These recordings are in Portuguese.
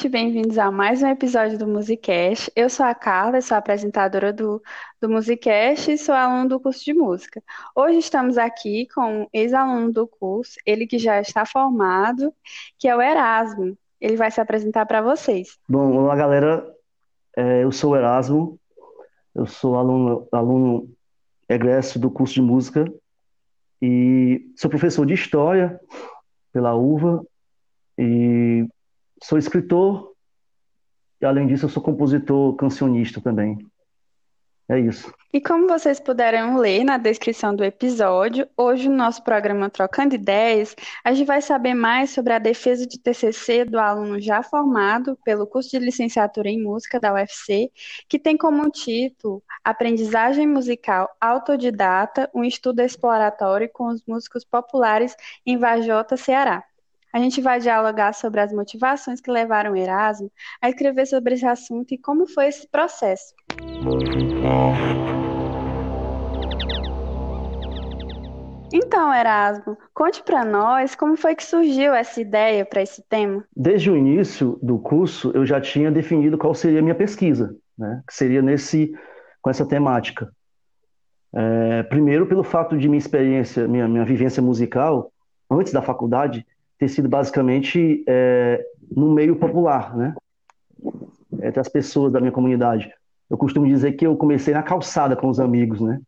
Gente, bem-vindos a mais um episódio do Musicast. Eu sou a Carla, sou apresentadora do, do Musicast e sou aluna do curso de música. Hoje estamos aqui com um ex-aluno do curso, ele que já está formado, que é o Erasmo. Ele vai se apresentar para vocês. Bom, olá, galera. É, eu sou o Erasmo, eu sou aluno, aluno egresso do curso de música e sou professor de História pela UVA e sou escritor e, além disso, eu sou compositor cancionista também. É isso. E como vocês puderam ler na descrição do episódio, hoje no nosso programa Trocando Ideias, a gente vai saber mais sobre a defesa de TCC do aluno já formado pelo curso de licenciatura em música da UFC, que tem como título Aprendizagem Musical Autodidata, um estudo exploratório com os músicos populares em Vajota, Ceará. A gente vai dialogar sobre as motivações que levaram Erasmo a escrever sobre esse assunto e como foi esse processo. Então, Erasmo, conte para nós como foi que surgiu essa ideia para esse tema. Desde o início do curso, eu já tinha definido qual seria a minha pesquisa, né? que seria nesse, com essa temática. É, primeiro, pelo fato de minha experiência, minha, minha vivência musical, antes da faculdade, ter sido basicamente é, no meio popular, né? Entre as pessoas da minha comunidade. Eu costumo dizer que eu comecei na calçada com os amigos, né?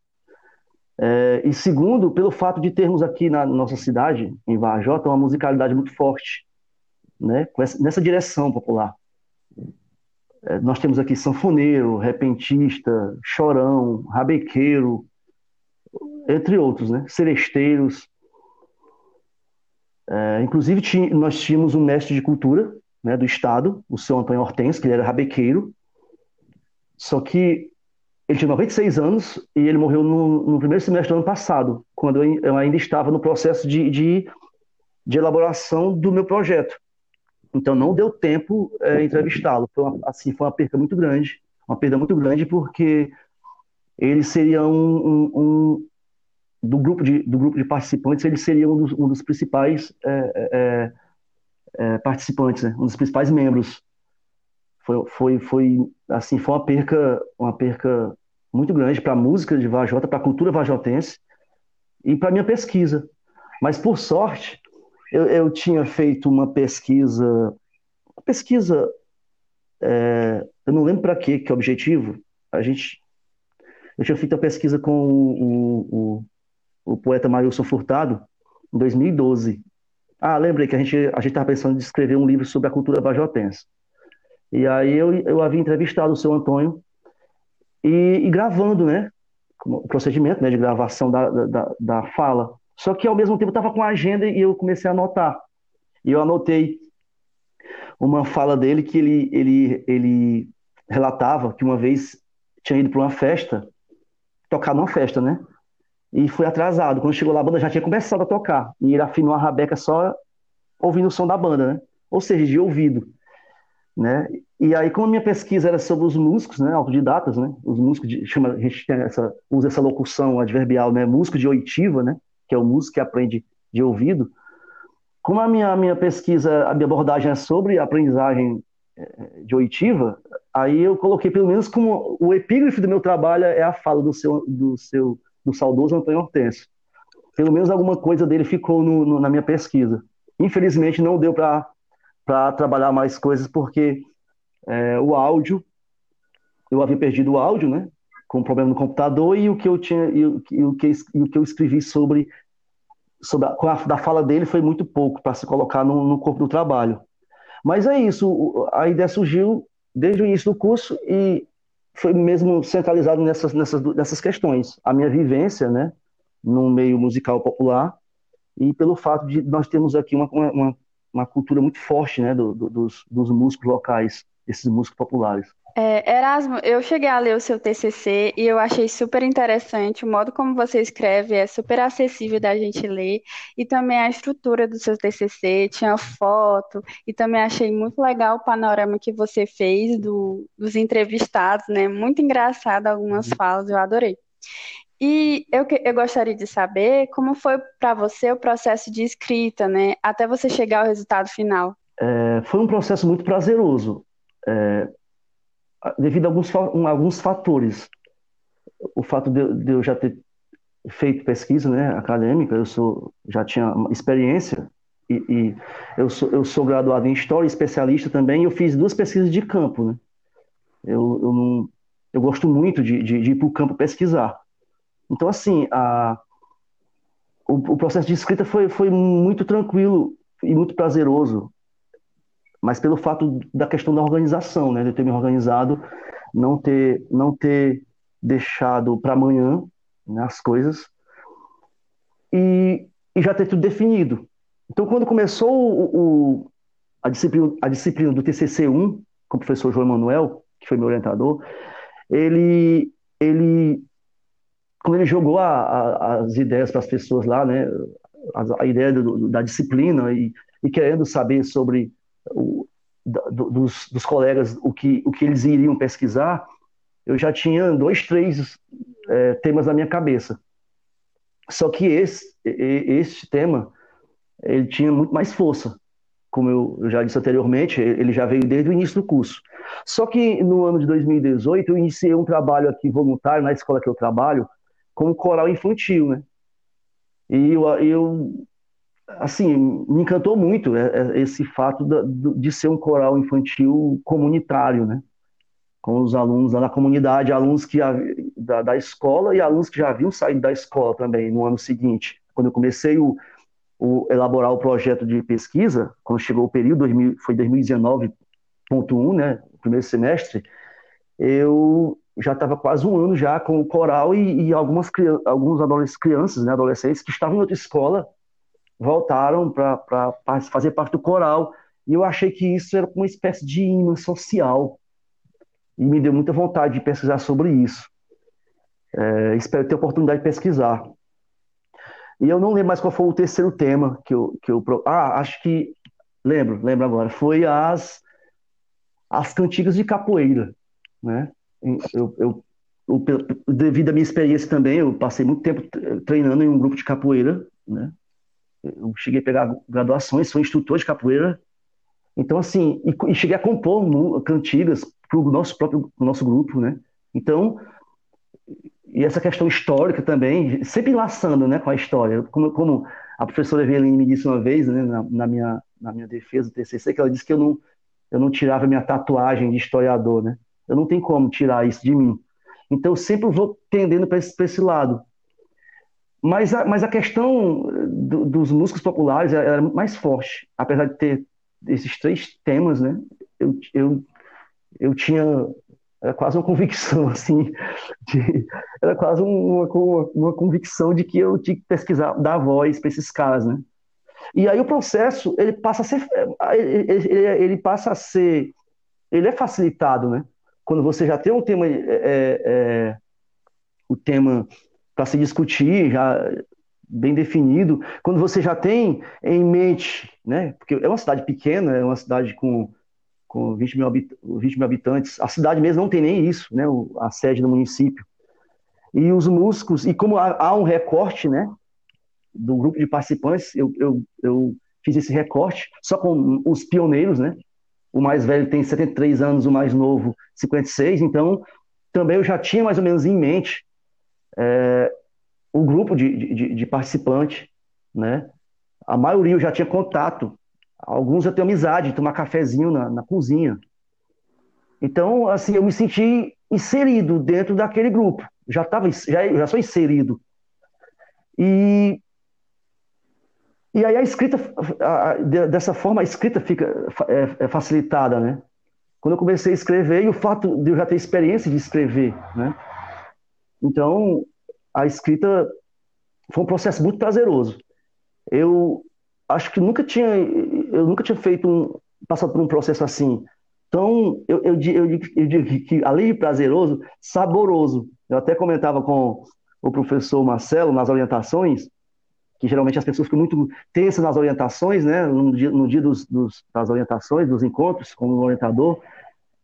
É, e segundo, pelo fato de termos aqui na nossa cidade, em Varjota, uma musicalidade muito forte, né? nessa direção popular. É, nós temos aqui sanfoneiro, repentista, chorão, rabequeiro, entre outros, né? Seresteiros. É, inclusive, nós tínhamos um mestre de cultura né, do Estado, o seu Antônio Hortense, que ele era rabequeiro, só que ele tinha 96 anos e ele morreu no, no primeiro semestre do ano passado, quando eu, eu ainda estava no processo de, de, de, elaboração do meu projeto. Então, não deu tempo é, entrevistá-lo. Assim, foi uma perda muito grande, uma perda muito grande, porque ele seria um, um do grupo de, do grupo de participantes, ele seria um dos, um dos principais é, é, é, participantes, né? um dos principais membros. Foi, foi, foi, assim, foi uma perca, uma perca muito grande para a música de Vajota, para a cultura vajotense e para minha pesquisa. Mas, por sorte, eu, eu tinha feito uma pesquisa, uma pesquisa, é, eu não lembro para quê, que é objetivo. A gente, eu tinha feito a pesquisa com o, o, o poeta Marilson Furtado, em 2012. Ah, lembrei que a gente a estava pensando em escrever um livro sobre a cultura vajotense. E aí eu, eu havia entrevistado o seu Antônio e, e gravando, né? O procedimento né, de gravação da, da, da fala. Só que ao mesmo tempo estava com a agenda e eu comecei a anotar. E eu anotei uma fala dele que ele, ele, ele relatava que uma vez tinha ido para uma festa, tocar numa festa, né? E foi atrasado. Quando chegou lá, a banda já tinha começado a tocar. E ele afinou a rabeca só ouvindo o som da banda, né? Ou seja, de ouvido. Né? E aí, como a minha pesquisa era sobre os músicos, né, autodidatas, né, os músicos, de, chama, a gente essa, usa essa locução adverbial, né, músico de oitiva, né, que é o músico que aprende de ouvido. Como a minha, a minha pesquisa, a minha abordagem é sobre aprendizagem eh, de oitiva, aí eu coloquei pelo menos como o epígrafe do meu trabalho é a fala do seu, do seu do saudoso Antônio Hortêncio. Pelo menos alguma coisa dele ficou no, no, na minha pesquisa. Infelizmente não deu para trabalhar mais coisas porque é, o áudio, eu havia perdido o áudio, né? Com um problema no computador e o que eu tinha e o, e o, que, e o que eu escrevi sobre, sobre a, a, da fala dele foi muito pouco para se colocar no, no corpo do trabalho. Mas é isso, a ideia surgiu desde o início do curso e foi mesmo centralizado nessas, nessas, nessas questões. A minha vivência, né, no meio musical popular, e pelo fato de nós termos aqui uma, uma, uma cultura muito forte, né, do, do, dos, dos músicos locais, esses músicos populares. É, Erasmo, eu cheguei a ler o seu TCC e eu achei super interessante o modo como você escreve, é super acessível da gente ler, e também a estrutura do seu TCC, tinha foto, e também achei muito legal o panorama que você fez do, dos entrevistados, né? Muito engraçado algumas uhum. falas, eu adorei. E eu, eu gostaria de saber como foi para você o processo de escrita, né? Até você chegar ao resultado final. é, foi um processo muito prazeroso, é, devido a alguns, alguns fatores. O fato de, de, eu já ter feito pesquisa né, acadêmica, eu sou, já tinha experiência, e, e eu, sou, eu sou graduado em História, especialista também, e eu fiz duas pesquisas de campo. Né? Eu, eu, não, eu gosto muito de, de, de ir para o campo pesquisar. Então, assim, a, o, o, processo de escrita foi, foi muito tranquilo e muito prazeroso, mas pelo fato da questão da organização, né, de ter me organizado, não ter, não ter deixado para amanhã né, as coisas e, e, já ter tudo definido. Então, quando começou o, o, a, disciplina, a disciplina do TCC1, com o professor João Manuel, que foi meu orientador, ele, ele quando ele jogou a, a, as ideias para as pessoas lá, né, a, a ideia do, da disciplina e, e, querendo saber sobre o, do, dos, dos, colegas o que, o que eles iriam pesquisar, eu já tinha dois, três é, temas na minha cabeça. Só que esse, esse tema ele tinha muito mais força. Como eu já disse anteriormente, ele já veio desde o início do curso. Só que no ano de 2018 eu iniciei um trabalho aqui voluntário na escola que eu trabalho, como coral infantil, né? E eu, eu assim, me encantou muito é, é, esse fato de ser um coral infantil comunitário, né? Com os alunos lá na comunidade, alunos que da, da escola e alunos que já haviam saído da escola também no ano seguinte. Quando eu comecei o, o elaborar o projeto de pesquisa, quando chegou o período, 2000, foi 2019.1, né? Primeiro semestre, eu já estava quase um ano já com o coral e, e algumas alguns adolescentes, crianças, né, adolescentes que estavam em outra escola voltaram para fazer parte do coral e eu achei que isso era uma espécie de imã social e me deu muita vontade de pesquisar sobre isso. É, espero ter oportunidade de pesquisar. E eu não lembro mais qual foi o terceiro tema que eu, que eu ah acho que lembro lembro agora foi as as cantigas de capoeira, né? eu, eu, eu, devido à minha experiência também, eu passei muito tempo treinando em um grupo de capoeira, né? Eu cheguei a pegar graduações, sou instrutor de capoeira. Então, assim, e, e cheguei a compor cantigas para o nosso próprio nosso grupo, né? Então, e essa questão histórica também, sempre enlaçando né, com a história. Como, como a professora Eveline me disse uma vez, né, na, na, minha, na minha defesa do TCC, que ela disse que eu não, eu não tirava minha tatuagem de historiador, né? Eu não tenho como tirar isso de mim. Então, sempre vou tendendo para esse, esse, lado. Mas a, mas a questão do, dos músicos populares era muito mais forte. Apesar de ter esses três temas, né? Eu, eu, eu tinha era quase uma convicção, assim, de, era quase uma, uma, uma, convicção de que eu tinha que pesquisar, dar voz para esses caras, né? E aí o processo, ele passa a ser, ele, ele, ele passa a ser, ele é facilitado, né? quando você já tem um tema, é, é, é o tema para se discutir, já bem definido, quando você já tem em mente, né, porque é uma cidade pequena, é uma cidade com, com 20, mil 20 mil habitantes, a cidade mesmo não tem nem isso, né, a sede do município. E os músicos, e como há, há um recorte, né, do grupo de participantes, eu, eu, eu fiz esse recorte só com os pioneiros, né, o mais velho tem 73 anos, o mais novo 56, então também eu já tinha mais ou menos em mente é, o grupo de, de, de participantes, né? A maioria eu já tinha contato, alguns eu tenho amizade, tomar cafezinho na, na cozinha. Então, assim, eu me senti inserido dentro daquele grupo. Já tava, já, já sou inserido. E e aí a escrita, a, dessa forma, a escrita fica é, é facilitada, né? Quando eu comecei a escrever, e o fato de eu já ter experiência de escrever, né? Então, a escrita foi um processo muito prazeroso. Eu acho que nunca tinha, eu nunca tinha feito um, passado por um processo assim. Então, eu, eu, eu, eu digo que, além de prazeroso, saboroso. Eu até comentava com o professor Marcelo nas orientações, que geralmente as pessoas ficam muito tensas nas orientações, né, no dia, no dia dos, dos, das orientações, dos encontros com o orientador,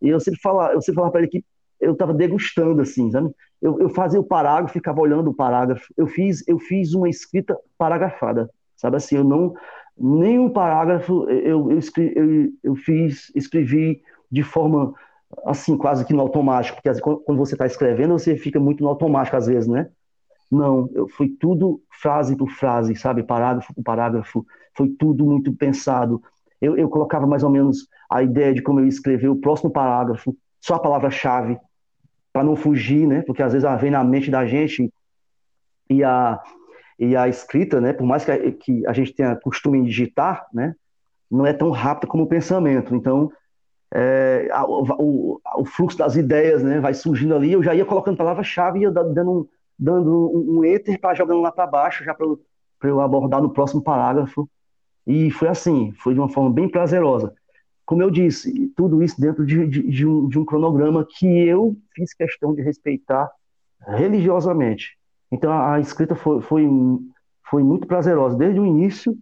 e eu sempre falava, eu sempre falava para ele que eu estava degustando, assim, sabe? Eu, eu fazia o parágrafo, ficava olhando o parágrafo, eu fiz, eu fiz uma escrita paragrafada, sabe assim, eu não, nenhum parágrafo eu, eu, escrevi, eu, eu fiz, escrevi de forma assim, quase que no automático, porque quando você está escrevendo, você fica muito no automático às vezes, né? Não, eu, foi tudo frase por frase, sabe? Parágrafo por parágrafo, foi tudo muito pensado. Eu, eu colocava mais ou menos a ideia de como eu ia escrever o próximo parágrafo, só a palavra-chave, para não fugir, né? Porque às vezes ela vem na mente da gente e a, e a escrita, né? Por mais que a, que a gente tenha costume em digitar, né? Não é tão rápida como o pensamento. Então, é, a, o, o, fluxo das ideias, né? Vai surgindo ali. Eu já ia colocando palavra-chave e ia dando um, dando um, um enter para jogando lá para baixo, já para eu abordar no próximo parágrafo. E foi assim, foi de uma forma bem prazerosa. Como eu disse, tudo isso dentro de, de, de, um, de um cronograma que eu fiz questão de respeitar religiosamente. Então a, escrita foi, foi, foi muito prazerosa, desde o início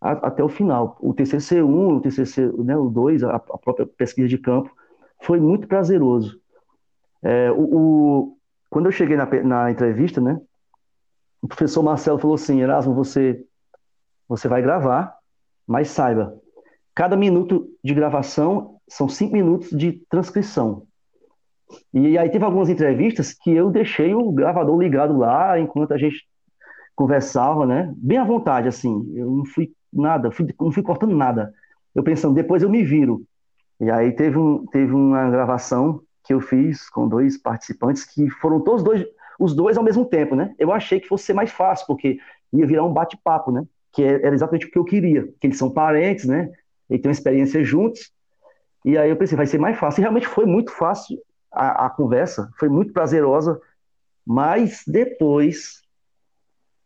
a, até o final. O TCC1, o TCC né, o 2, a, a própria pesquisa de campo, foi muito prazeroso. É, o, o, quando eu cheguei na, na entrevista, né, o professor Marcelo falou assim, Erasmo, você, você vai gravar, mas saiba, cada minuto de gravação são cinco minutos de transcrição. E aí teve algumas entrevistas que eu deixei o gravador ligado lá enquanto a gente conversava, né? Bem à vontade, assim. Eu não fui nada, fui, não fui cortando nada. Eu pensando, depois eu me viro. E aí teve, um, teve uma gravação que eu fiz com dois participantes que foram todos dois, os dois ao mesmo tempo, né? Eu achei que fosse ser mais fácil, porque ia virar um bate-papo, né? Que é, era exatamente o que eu queria, que eles são parentes, né? E têm uma experiência juntos. E aí eu pensei, vai ser mais fácil. E realmente foi muito fácil a, a conversa, foi muito prazerosa. Mas depois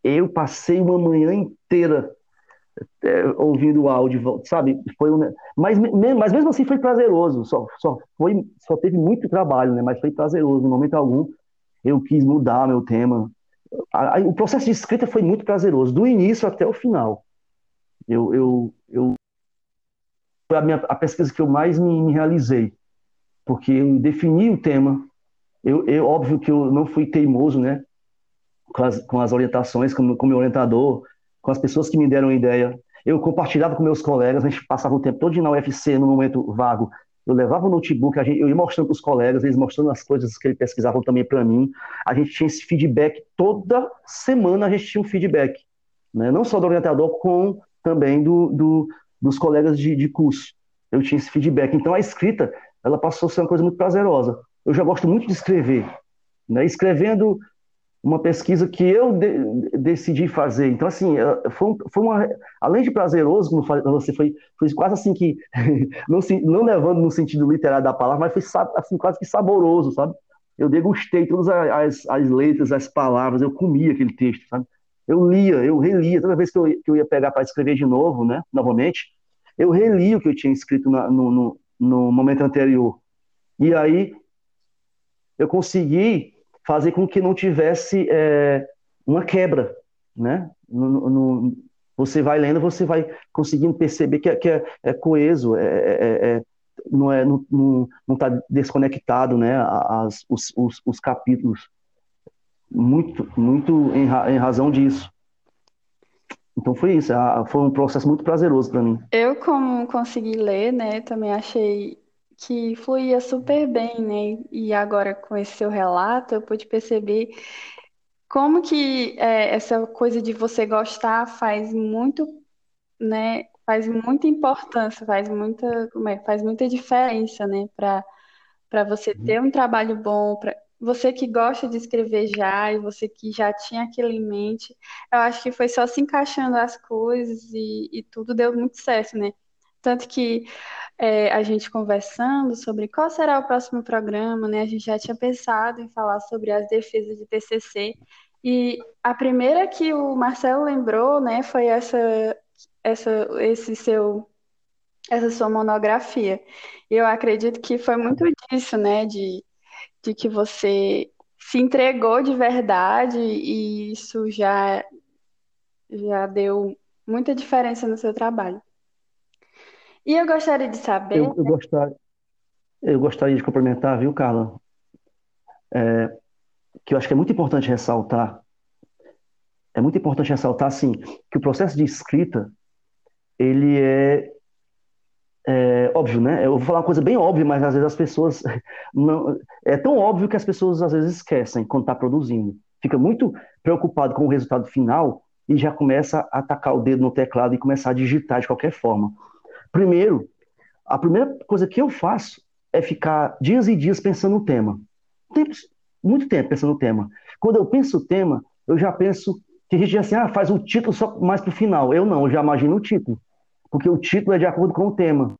eu passei uma manhã inteira é, ouvindo o áudio, sabe? Foi um, mas, mas mesmo assim foi prazeroso, só, só, foi, só teve muito trabalho, né? Mas foi prazeroso, no momento algum eu quis mudar meu tema. O processo de escrita foi muito prazeroso, do início até o final. Eu, eu, eu a, minha, a pesquisa que eu mais me, me realizei, porque eu defini o tema. Eu, eu, óbvio que eu não fui teimoso, né? Com as, com as orientações, como, como meu orientador, com as pessoas que me deram a ideia. Eu compartilhava com meus colegas, a gente passava o tempo todo na UFC, no momento vago. Eu levava o notebook, gente, eu ia mostrando para os colegas, eles mostrando as coisas que eles pesquisavam também para mim. A gente tinha esse feedback, toda semana a gente tinha um feedback. Né? Não só do orientador, com também do, do dos colegas de, de curso. Eu tinha esse feedback. Então a escrita, ela passou a ser uma coisa muito prazerosa. Eu já gosto muito de escrever. Né? Escrevendo uma pesquisa que eu de, decidi fazer. Então, assim, foi, foi uma. Além de prazeroso, como você foi, foi quase assim que. não, não levando no sentido literário da palavra, mas foi assim, quase que saboroso, sabe? Eu degustei todas as, as letras, as palavras, eu comia aquele texto, sabe? Eu lia, eu relia. Toda vez que eu, que eu ia pegar para escrever de novo, né, novamente, eu relia o que eu tinha escrito na, no, no, no momento anterior. E aí eu consegui fazer com que não tivesse é, uma quebra, né? No, no, você vai lendo, você vai conseguindo perceber que é, que é, é coeso, é, é, é não é não está desconectado, né? As, os, os, os, capítulos muito muito em, em razão disso. Então foi isso, foi um processo muito prazeroso para mim. Eu, como consegui ler, né, também achei que fluía super bem, né? E agora com esse seu relato, eu pude perceber como que é, essa coisa de você gostar faz muito, né? Faz muita importância, faz muita, como é, faz muita diferença, né? Para para você uhum. ter um trabalho bom, para você que gosta de escrever já e você que já tinha aquilo em mente, eu acho que foi só se encaixando as coisas e, e tudo deu muito certo, né? Tanto que é, a gente conversando sobre qual será o próximo programa, né? A gente já tinha pensado em falar sobre as defesas de TCC e a primeira que o Marcelo lembrou, né, foi essa, essa, esse seu, essa sua monografia. Eu acredito que foi muito disso, né, de, de que você se entregou de verdade e isso já já deu muita diferença no seu trabalho. E eu gostaria de saber. Eu, eu, gostaria, eu gostaria de complementar, viu, Carla? É, que eu acho que é muito importante ressaltar. É muito importante ressaltar, assim, que o processo de escrita ele é, é, óbvio, né? Eu vou falar uma coisa bem óbvia, mas às vezes as pessoas não é tão óbvio que as pessoas às vezes esquecem quando está produzindo. Fica muito preocupado com o resultado final e já começa a atacar o dedo no teclado e começar a digitar de qualquer forma. Primeiro, a primeira coisa que eu faço é ficar dias e dias pensando no tema. Tempo, muito tempo pensando no tema. Quando eu penso o tema, eu já penso que a gente diz assim, ah, faz o título só mais pro final. Eu não, eu já imagino o título. Porque o título é de acordo com o tema.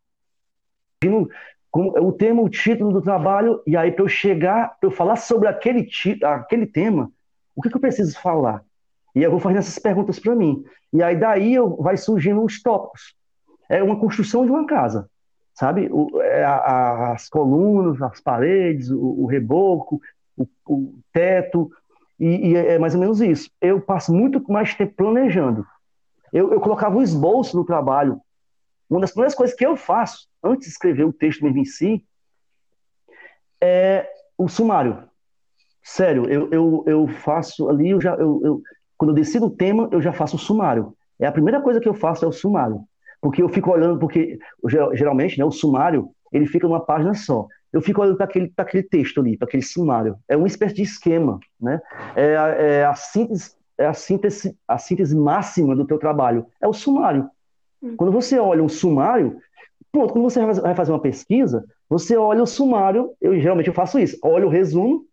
Imagino o tema, o título do trabalho, e aí para eu chegar, para eu falar sobre aquele, aquele tema, o que, que eu preciso falar? E eu vou fazendo essas perguntas para mim. E aí daí eu, vai surgindo os tópicos. É uma construção de uma casa, sabe? O, é a, as colunas, as paredes, o, o reboco, o, o teto, e, e, é mais ou menos isso. Eu passo muito mais tempo planejando. Eu, eu colocava o esboço no trabalho. Uma das primeiras coisas que eu faço, antes de escrever o texto mesmo em si, é o sumário. Sério, eu, eu, eu faço ali, eu já, eu, eu, quando eu decido o tema, eu já faço o sumário. É a primeira coisa que eu faço é o sumário. Porque eu fico olhando, porque geralmente né, o sumário ele fica numa página só. Eu fico olhando para aquele, aquele texto ali, para aquele sumário. É uma espécie de esquema, né? É, é, a síntese, é a síntese, a síntese máxima do teu trabalho. É o sumário. Hum. Quando você olha um sumário, pronto, quando você vai fazer uma pesquisa, você olha o sumário, eu geralmente eu faço isso, olho o resumo,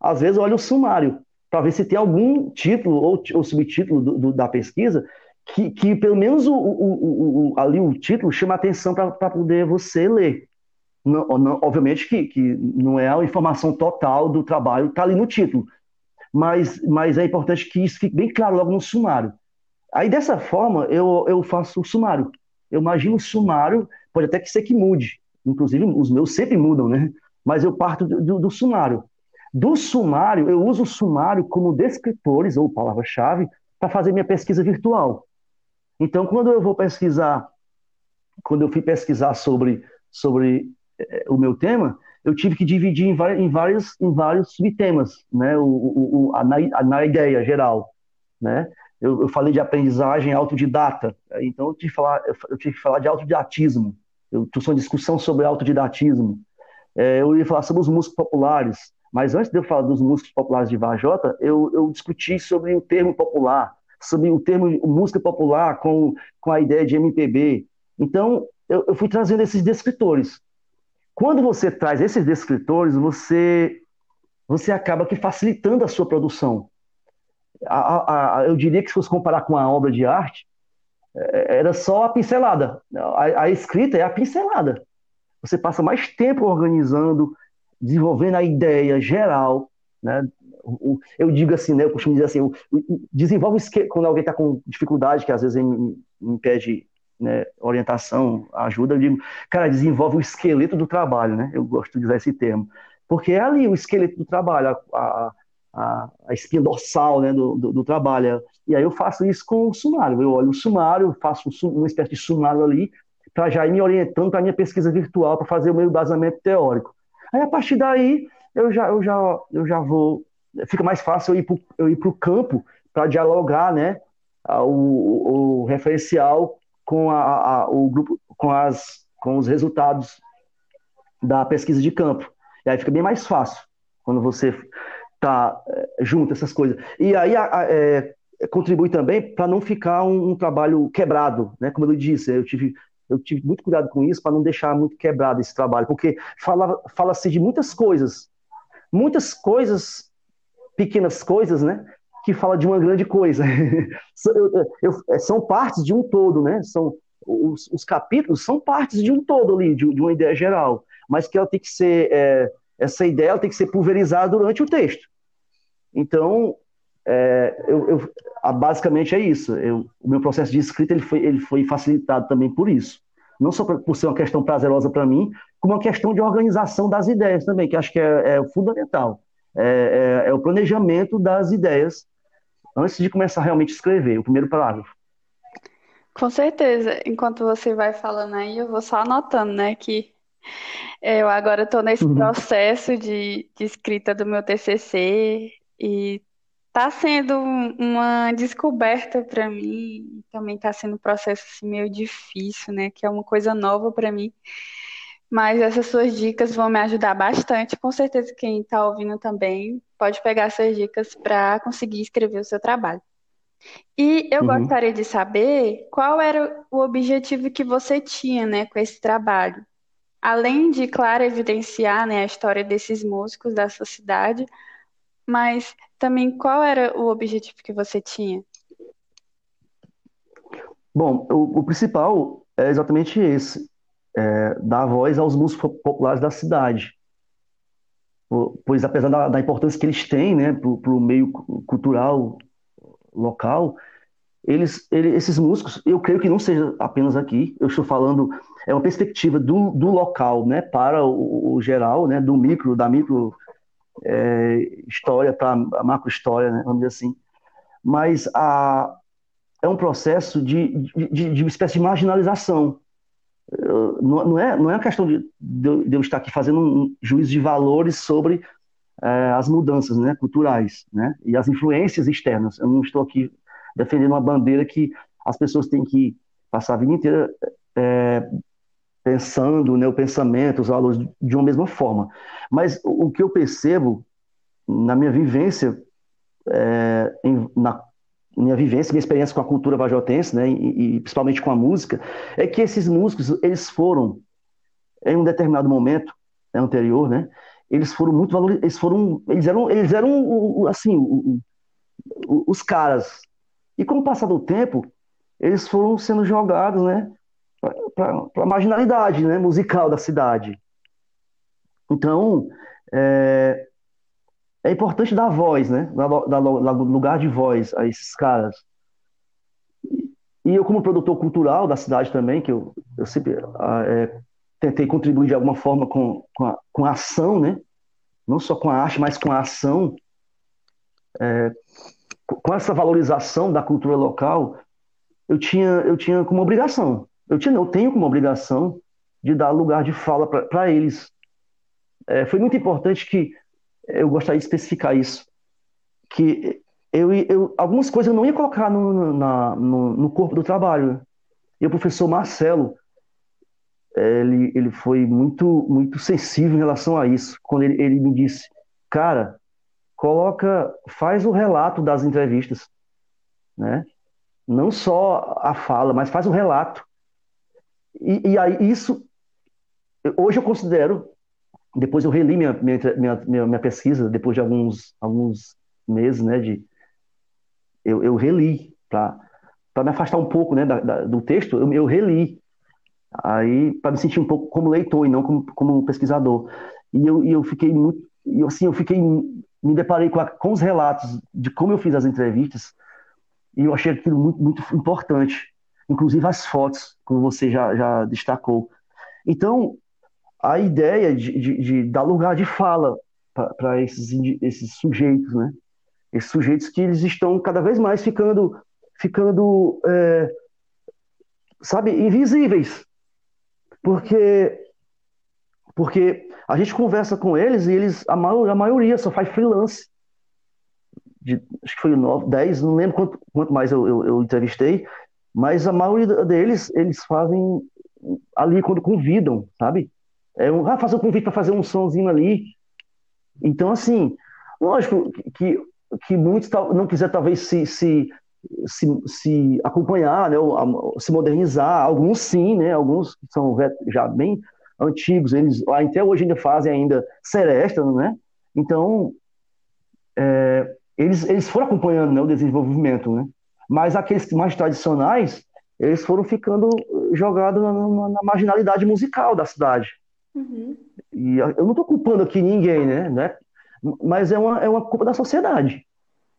às vezes olho o sumário para ver se tem algum título ou, ou subtítulo do, do, da pesquisa que, que, pelo menos o, o, o, ali o título chama atenção para poder você ler. Não, não, obviamente que, que não é a informação total do trabalho, está ali no título, mas, mas é importante que isso fique bem claro logo no sumário. Aí dessa forma eu, eu faço o sumário. Eu imagino o sumário, pode até que ser que mude, inclusive os meus sempre mudam, né? Mas eu parto do, do, do sumário. Do sumário, eu uso o sumário como descritores, ou palavra-chave, para fazer minha pesquisa virtual. Então, quando eu vou pesquisar, quando eu fui pesquisar sobre, sobre eh, o meu tema, eu tive que dividir em, em em vários subtemas, né? o, o, o a, na, a, na ideia geral. Né? Eu, eu, falei de aprendizagem autodidata, então eu tive que falar, eu tive que falar de autodidatismo. Eu trouxe uma discussão sobre autodidatismo. É, eu ia falar sobre os músicos populares, mas antes de eu falar dos músicos populares de Vajota, eu, eu discuti sobre o termo popular, sobre o termo música popular com, com a ideia de MPB. Então, eu, eu fui trazendo esses descritores. Quando você traz esses descritores, você, você acaba que facilitando a sua produção. A, a, eu diria que se fosse comparar com uma obra de arte, é, era só a pincelada. A, a escrita é a pincelada. Você passa mais tempo organizando, desenvolvendo a ideia geral, né? Eu digo assim, né? Eu costumo dizer assim, desenvolve quando alguém está com dificuldade, que às vezes impede né, orientação, ajuda, eu digo, cara, desenvolve o esqueleto do trabalho, né? Eu gosto de usar esse termo, porque é ali o esqueleto do trabalho, a, a, a espinha dorsal, né, do, do, do, trabalho. E aí eu faço isso com o sumário. Eu olho o sumário, faço uma espécie de sumário ali, para já ir me orientando para a minha pesquisa virtual, para fazer o meu embasamento teórico. Aí a partir daí eu já, eu já, eu já vou. Fica mais fácil eu ir para o campo para dialogar, né? O, o, referencial com a, a, o grupo, com as, com os resultados da pesquisa de campo. E aí fica bem mais fácil quando você tá é, junto essas coisas. E aí é, contribui também para não ficar um, um, trabalho quebrado, né? Como eu disse, eu tive eu tive muito cuidado com isso para não deixar muito quebrado esse trabalho, porque fala-se fala de muitas coisas, muitas coisas, pequenas coisas, né? Que fala de uma grande coisa. eu, eu, são partes de um todo, né? São, os, os, capítulos são partes de um todo ali, de, de uma ideia geral, mas que ela tem que ser, é, essa ideia tem que ser pulverizada durante o texto. Então, é, eu, eu, basicamente é isso. Eu, o meu processo de escrita ele foi, ele foi facilitado também por isso. Não só por, por ser uma questão prazerosa para mim, como uma questão de organização das ideias também, que acho que é, é fundamental. É, é, é, o planejamento das ideias antes de começar realmente a escrever, o primeiro parágrafo. Com certeza. Enquanto você vai falando aí, eu vou só anotando, né, que eu agora estou nesse uhum. processo de, de escrita do meu TCC e Tá sendo uma descoberta para mim, também está sendo um processo assim, meio difícil, né? Que é uma coisa nova para mim. Mas essas suas dicas vão me ajudar bastante. Com certeza quem está ouvindo também pode pegar essas dicas para conseguir escrever o seu trabalho. E eu uhum. gostaria de saber qual era o objetivo que você tinha, né, com esse trabalho. Além de, claro, evidenciar, né, a história desses músicos da sua cidade, mas também qual era o objetivo que você tinha? Bom, o, o principal é exatamente esse: é, dar voz aos músicos populares da cidade. Pois, apesar da, da importância que eles têm né, para o meio cultural local, eles, eles, esses músicos, eu creio que não seja apenas aqui, eu estou falando, é uma perspectiva do, do local né, para o, o geral, né, do micro, da micro é, história para a macro história, né, vamos dizer assim. Mas a, é um processo de, de, de uma espécie de marginalização. Não, não, é, não é uma questão de, de eu estar aqui fazendo um juízo de valores sobre é, as mudanças né, culturais né, e as influências externas. Eu não estou aqui defendendo uma bandeira que as pessoas têm que passar a vida inteira é, pensando né, o pensamento, os valores de uma mesma forma. Mas o que eu percebo na minha vivência, é, em, na minha vivência, minha experiência com a cultura vajotense, né, e, e, principalmente com a música, é que esses músicos, eles foram, em um determinado momento né, anterior, né, eles foram muito valorizados, eles foram, eles eram, eles eram assim, os caras. E com o passar do tempo, eles foram sendo jogados, né, para a marginalidade né, musical da cidade. Então, é, é importante dar voz, né, dar, lugar de voz a esses caras. E eu, como produtor cultural da cidade também, que eu, eu sempre é, tentei contribuir de alguma forma com, com, a, com a ação, né? não só com a arte, mas com a ação, é, com essa valorização da cultura local, eu tinha, eu tinha como obrigação eu, tinha, eu tenho como obrigação de dar lugar de fala para eles. É, foi muito importante que eu gostaria de especificar isso, que eu, eu algumas coisas eu não ia colocar no, na, no, no corpo do trabalho. E o professor Marcelo, ele, ele foi muito, muito sensível em relação a isso, quando ele, ele me disse, cara, coloca, faz o relato das entrevistas, né? Não só a fala, mas faz o relato. E, e aí isso, hoje eu considero, depois eu reli minha, minha, minha, minha pesquisa, depois de alguns, alguns meses, né, de, eu, eu reli para me afastar um pouco né, da, da, do texto, eu, eu reli, aí para me sentir um pouco como leitor e não como, como pesquisador. E eu, e eu fiquei muito, e assim, eu fiquei, me deparei com, a, com os relatos de como eu fiz as entrevistas, e eu achei aquilo muito, muito importante inclusive as fotos, como você já, já destacou. Então, a ideia de, de, de dar lugar de fala para esses, esses sujeitos, né? Esses sujeitos que eles estão cada vez mais ficando, ficando é, sabe, invisíveis. Porque, porque a gente conversa com eles e eles, a, maioria, a maioria só faz freelance. De, acho que foi 9, 10, não lembro quanto, quanto mais eu, eu, eu entrevistei, mas a maioria deles, eles fazem ali quando convidam, sabe? É um, ah, fazer um convite para fazer um sonzinho ali. Então, assim, lógico que, que muitos não quiserem talvez se, se, se, se acompanhar, né, se modernizar, alguns sim, né, alguns são já bem antigos, eles até hoje ainda fazem ainda seresta, né? Então, é, eles, eles foram acompanhando né, o desenvolvimento, né? Mas aqueles mais tradicionais, eles foram ficando jogados na, na marginalidade musical da cidade. Uhum. E eu não estou culpando aqui ninguém, né? né? Mas é uma, é uma culpa da sociedade.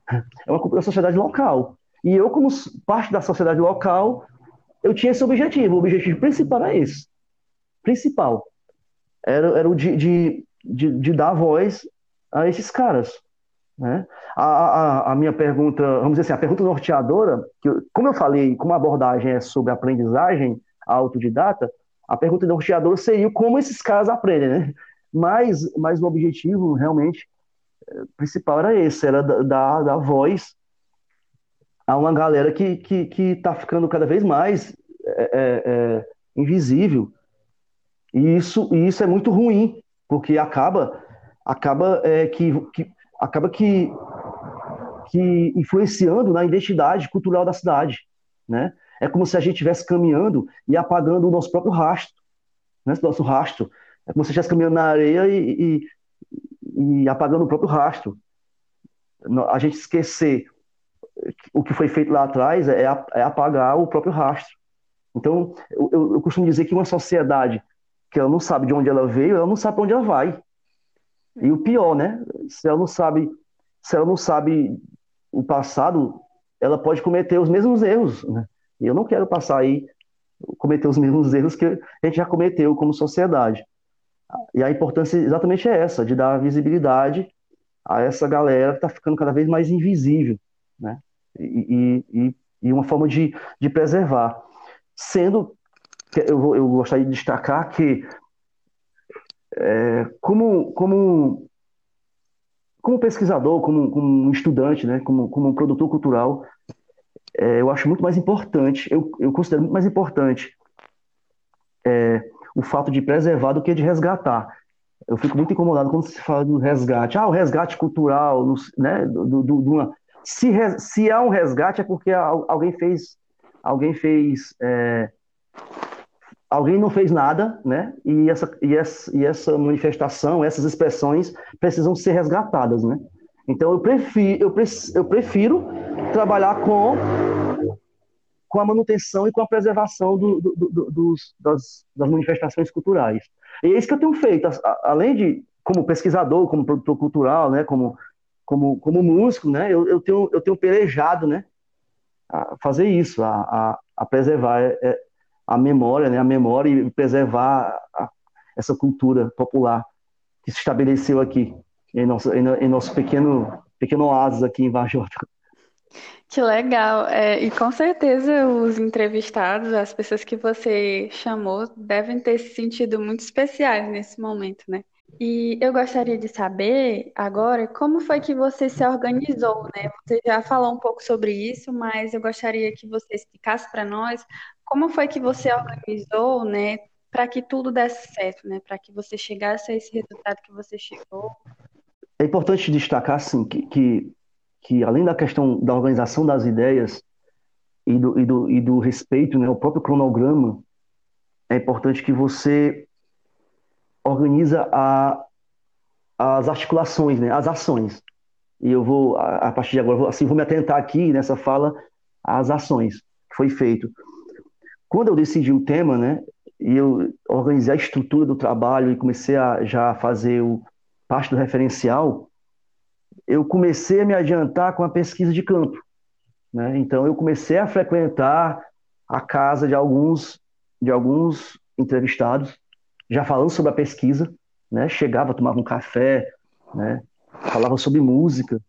É uma culpa da sociedade local. E eu, como parte da sociedade local, eu tinha esse objetivo. O objetivo principal era esse. Principal. Era, era o de, de, de, de dar voz a esses caras. Né? A, a, a, minha pergunta, vamos dizer assim, a pergunta norteadora, que como eu falei, como a abordagem é sobre aprendizagem autodidata, a pergunta norteadora seria como esses caras aprendem, né? Mas, mas o objetivo realmente principal era esse, era dar, dar voz a uma galera que que que está ficando cada vez mais é, é, invisível. E isso, e isso é muito ruim, porque acaba acaba é, que, que acaba que que influenciando na identidade cultural da cidade, né? É como se a gente estivesse caminhando e apagando o nosso próprio rastro, né? Nosso rastro. É como se estivesse caminhando na areia e, e, e apagando o próprio rastro. A gente esquecer o que foi feito lá atrás é, é apagar o próprio rastro. Então, eu, eu, costumo dizer que uma sociedade que ela não sabe de onde ela veio, ela não sabe para onde ela vai. E o pior, né? Se ela não sabe, se ela não sabe o passado, ela pode cometer os mesmos erros. Né? Eu não quero passar aí cometer os mesmos erros que a gente já cometeu como sociedade. E a importância exatamente é essa, de dar visibilidade a essa galera que está ficando cada vez mais invisível, né? E, e, e uma forma de, de preservar. Sendo eu, eu gostaria de destacar que, é, como, como, como pesquisador, como, como estudante, né, como, como um produtor cultural, é, eu acho muito mais importante, eu, eu considero muito mais importante é, o fato de preservar do que de resgatar. Eu fico muito incomodado quando se fala do resgate. Ah, o resgate cultural, né, do, do, do uma... se, se há um resgate é porque alguém fez, alguém fez é, alguém não fez nada, né? E essa, e essa, e essa manifestação, essas expressões precisam ser resgatadas, né? Então eu prefiro, eu, pre, eu prefiro trabalhar com, com a manutenção e com a preservação do, do, do, dos, das, das, manifestações culturais. E é isso que eu tenho feito, além de como pesquisador, como produtor cultural, né? Como, como, como músico, né? Eu, eu, tenho, eu tenho pelejado, né? A fazer isso, a, a, a preservar é, é a memória, né, a memória e preservar a, essa cultura popular que se estabeleceu aqui em nosso, em, em nosso pequeno, pequeno oásis aqui em Vajota. Que legal. É, e com certeza os entrevistados, as pessoas que você chamou, devem ter se sentido muito especiais nesse momento, né? E eu gostaria de saber agora como foi que você se organizou, né? Você já falou um pouco sobre isso, mas eu gostaria que você explicasse para nós como foi que você organizou, né, para que tudo desse certo, né, para que você chegasse a esse resultado que você chegou. É importante destacar, assim, que, que, que além da questão da organização das ideias e do, e do, e do respeito, né, o próprio cronograma, é importante que você organiza a, as articulações, né, as ações. E eu vou, a, a partir de agora, vou, assim, vou me atentar aqui nessa fala às ações que foi feito. Quando eu decidi o tema, né, e eu organizei a estrutura do trabalho e comecei a já fazer o parte do referencial, eu comecei a me adiantar com a pesquisa de campo. Né? Então eu comecei a frequentar a casa de alguns de alguns entrevistados, já falando sobre a pesquisa, né? Chegava, tomava um café, né? Falava sobre música,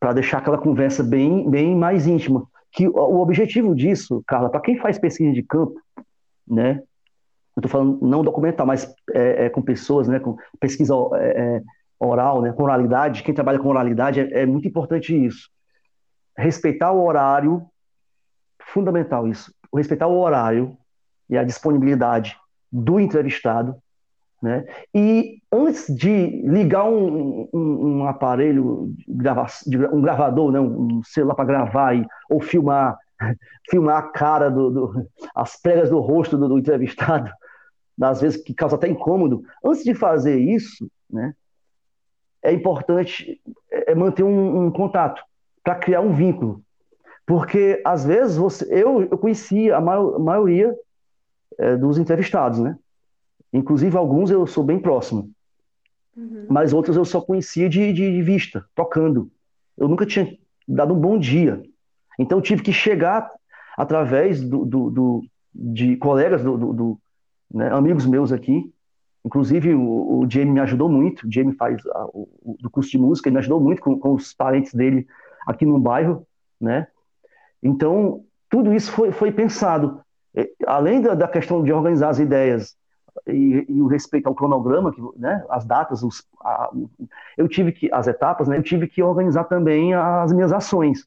para deixar aquela conversa bem bem mais íntima que o objetivo disso, Carla, para quem faz pesquisa de campo, né? Eu estou falando não documental, mas é, é, com pessoas, né? Com pesquisa é, é, oral, né? Com oralidade. Quem trabalha com oralidade é, é muito importante isso. Respeitar o horário, fundamental isso. Respeitar o horário e a disponibilidade do entrevistado, né? E antes de ligar um, um, um aparelho, um gravador, né? um celular para gravar e, ou filmar, filmar a cara, do, do as pregas do rosto do, do, entrevistado, às vezes que causa até incômodo, antes de fazer isso, né? é importante é, é manter um, um contato para criar um vínculo. Porque, às vezes, você, eu, eu conhecia a, a maioria é, dos entrevistados, né? Inclusive, alguns eu sou bem próximo. Uhum. Mas outros eu só conhecia de, de, vista, tocando. Eu nunca tinha dado um bom dia. Então, tive que chegar através do, do, do de colegas, do, do né, amigos meus aqui. Inclusive, o, o Jamie me ajudou muito. O Jamie faz a, o, do curso de música, ele me ajudou muito com, com os parentes dele aqui no bairro, né? Então, tudo isso foi, foi pensado. Além da, da questão de organizar as ideias, e, e o respeito ao cronograma, que, né, as datas, os, a, eu tive que as etapas, né, eu tive que organizar também as minhas ações.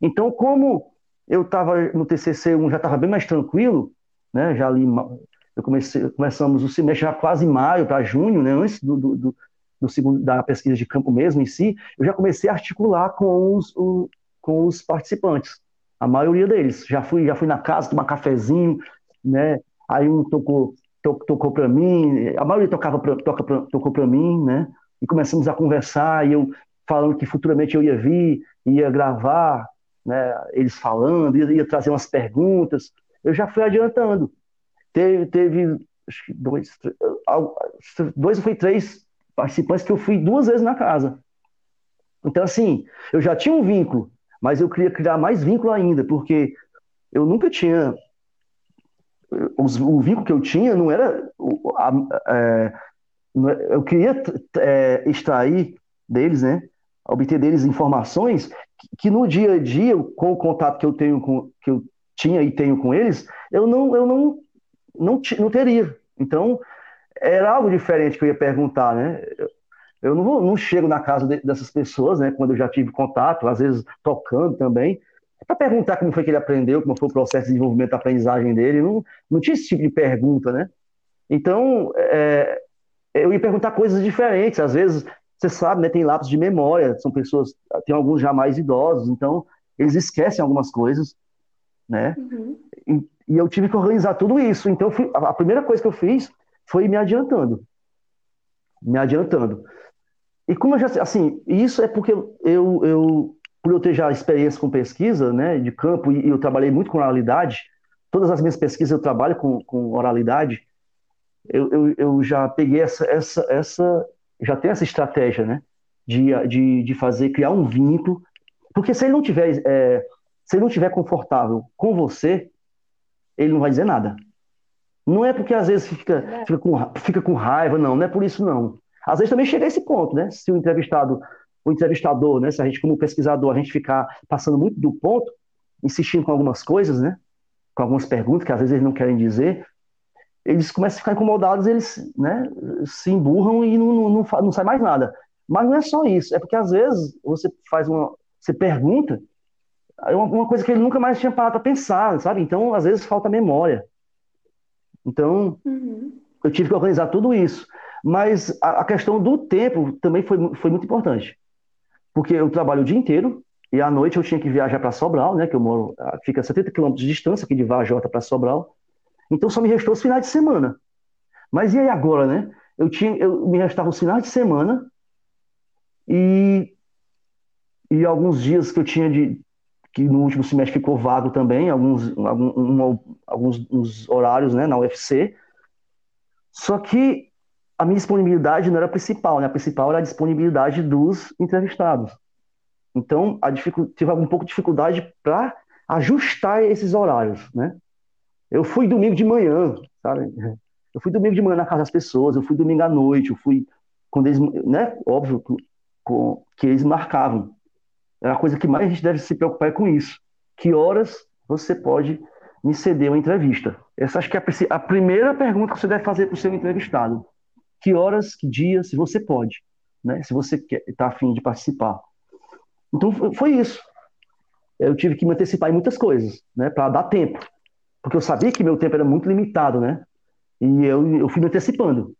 Então, como eu estava no TCC 1 já estava bem mais tranquilo, né, já ali eu comecei, começamos o semestre já quase maio para junho, né, antes do, do, do, do, segundo da pesquisa de campo mesmo em si, eu já comecei a articular com os, o, com os participantes, a maioria deles. Já fui, já fui na casa tomar cafezinho, né, aí um tocou tocou para mim, a maioria tocava pra, toca pra, tocou para mim, né? E começamos a conversar e eu falando que futuramente eu ia vir, ia gravar, né? Eles falando, ia, ia trazer umas perguntas. Eu já fui adiantando. Teve, teve acho que dois, dois ou três participantes que eu fui duas vezes na casa. Então, assim, eu já tinha um vínculo, mas eu queria criar mais vínculo ainda, porque eu nunca tinha o vínculo que eu tinha não era. É, eu queria é, extrair deles, né? Obter deles informações que, que, no dia a dia, com o contato que eu tenho com, que eu tinha e tenho com eles, eu não, eu não, não, não teria. Então, era algo diferente que eu ia perguntar, né? Eu não, vou, não chego na casa de, dessas pessoas, né? Quando eu já tive contato, às vezes tocando também, para perguntar como foi que ele aprendeu, como foi o processo de desenvolvimento da aprendizagem dele. Não, não tinha esse tipo de pergunta, né? Então, é, eu ia perguntar coisas diferentes. Às vezes, você sabe, né, tem lápis de memória, são pessoas, tem alguns já mais idosos, então eles esquecem algumas coisas, né? Uhum. E, e, eu tive que organizar tudo isso. Então, fui, a primeira coisa que eu fiz foi me adiantando. Me adiantando. E como eu já assim, isso é porque eu, eu por eu ter já experiência com pesquisa, né, de campo, e eu trabalhei muito com oralidade, todas as minhas pesquisas eu trabalho com, com oralidade, eu, eu, eu, já peguei essa, essa, essa, já tenho essa estratégia, né, de, de, de fazer, criar um vínculo, porque se ele não tiver, é, se ele não tiver confortável com você, ele não vai dizer nada. Não é porque às vezes fica, fica, com, fica com raiva, não, não é por isso não. Às vezes também chega a esse ponto, né? Se o entrevistado o entrevistador, né? Se a gente, como pesquisador, a gente ficar passando muito do ponto, insistindo com algumas coisas, né? Com algumas perguntas que às vezes eles não querem dizer, eles começam a ficar incomodados, eles né, se emburram e não, não, não, não sai mais nada. Mas não é só isso, é porque às vezes você faz uma. Você pergunta é uma, uma coisa que ele nunca mais tinha parado para pensar, sabe? Então, às vezes, falta memória. Então, uhum. eu tive que organizar tudo isso. Mas a, a, questão do tempo também foi, foi muito importante porque eu trabalho o dia inteiro e à noite eu tinha que viajar para Sobral, né, que eu moro, fica a 70 quilômetros de distância aqui de Vajota para Sobral. Então só me restou os finais de semana. Mas e aí agora, né? Eu tinha, eu me restava os finais de semana e e alguns dias que eu tinha de que no último semestre ficou vago também, alguns algum, um, alguns horários, né, na UFC. Só que a minha disponibilidade não era a principal, né? A principal era a disponibilidade dos entrevistados. Então, a tive um pouco de dificuldade para ajustar esses horários, né? Eu fui domingo de manhã, sabe? Eu fui domingo de manhã na casa das pessoas, eu fui domingo à noite, eu fui quando eles, né? Óbvio que eles marcavam. É a coisa que mais a gente deve se preocupar é com isso. Que horas você pode me ceder uma entrevista? Essa acho que é a, a primeira pergunta que você deve fazer para o seu entrevistado que horas, que dias, se você pode, né? Se você está afim de participar. Então foi isso. Eu tive que me antecipar em muitas coisas, né? Para dar tempo, porque eu sabia que meu tempo era muito limitado, né? E eu, eu fui me antecipando.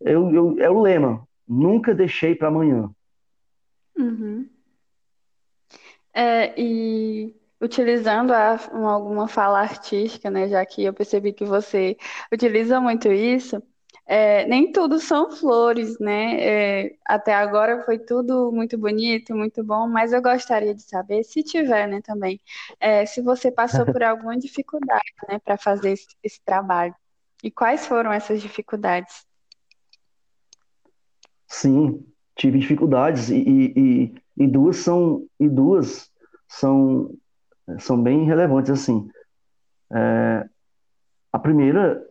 Eu, eu, é o lema. Nunca deixei para amanhã. Uhum. É, e utilizando a, uma, alguma fala artística, né? Já que eu percebi que você utiliza muito isso. É, nem tudo são flores, né? É, até agora foi tudo muito bonito, muito bom, mas eu gostaria de saber, se tiver, né, também, é, se você passou por alguma dificuldade, né, para fazer esse, esse, trabalho. E quais foram essas dificuldades? Sim, tive dificuldades e, e, e duas são e duas são são bem relevantes assim. É, a primeira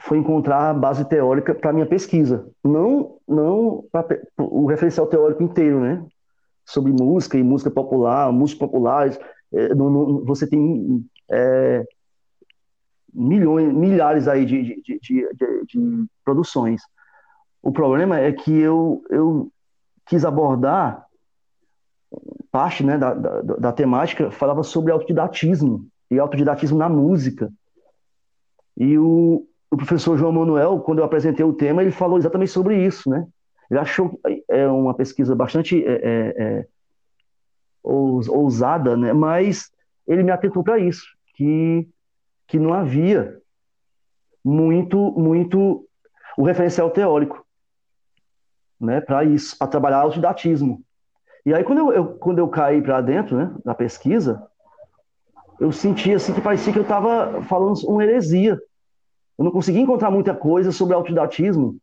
foi encontrar a base teórica para minha pesquisa, não não pra, o referencial teórico inteiro, né? Sobre música e música popular, músicos populares. É, você tem é, milhões, milhares aí de, de, de, de, de produções. O problema é que eu, eu quis abordar parte né, da, da, da, temática, falava sobre autodidatismo, e autodidatismo na música. E o, o professor João Manuel, quando eu apresentei o tema, ele falou exatamente sobre isso, né? Ele achou é uma pesquisa bastante é, é, é ousada, né? Mas ele me atentou para isso, que que não havia muito muito o referencial teórico, né? Para isso, para trabalhar o didatismo. E aí quando eu, eu quando eu caí para dentro, né? Da pesquisa, eu senti assim que parecia que eu estava falando uma heresia eu não consegui encontrar muita coisa sobre autodidatismo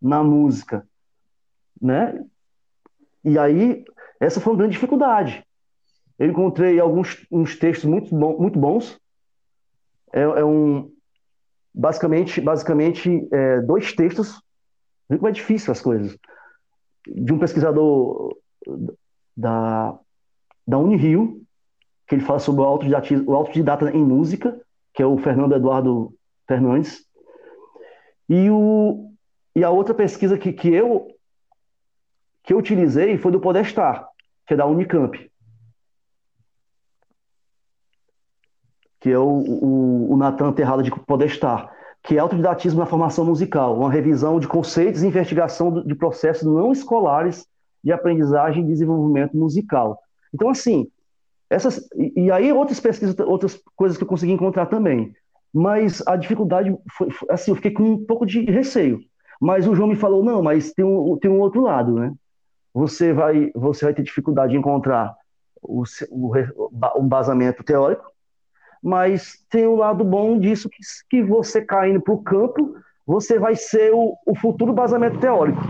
na música, né? E aí, essa foi uma grande dificuldade. Eu encontrei alguns uns textos muito, bom, muito bons. É, é, um, basicamente, basicamente é, dois textos. Viu como é difícil as coisas. De um pesquisador da, da Unirio, que ele fala sobre o autodidatismo, o autodidata em música, que é o Fernando Eduardo Fernandes. E, o, e a outra pesquisa que, que, eu, que eu utilizei foi do Podestar, que é da Unicamp. Que é o, o, o Natan Terrada de Podestar, que é autodidatismo na formação musical, uma revisão de conceitos e investigação de processos não escolares de aprendizagem e desenvolvimento musical. Então, assim, essas, e, aí outras pesquisas, outras coisas que eu consegui encontrar também. Mas a dificuldade foi, assim, eu fiquei com um pouco de receio. Mas o João me falou, não, mas tem um, tem um outro lado, né? Você vai, você vai ter dificuldade de encontrar o, o, um basamento teórico, mas tem um lado bom disso que, que você caindo para o campo, você vai ser o, o futuro basamento teórico,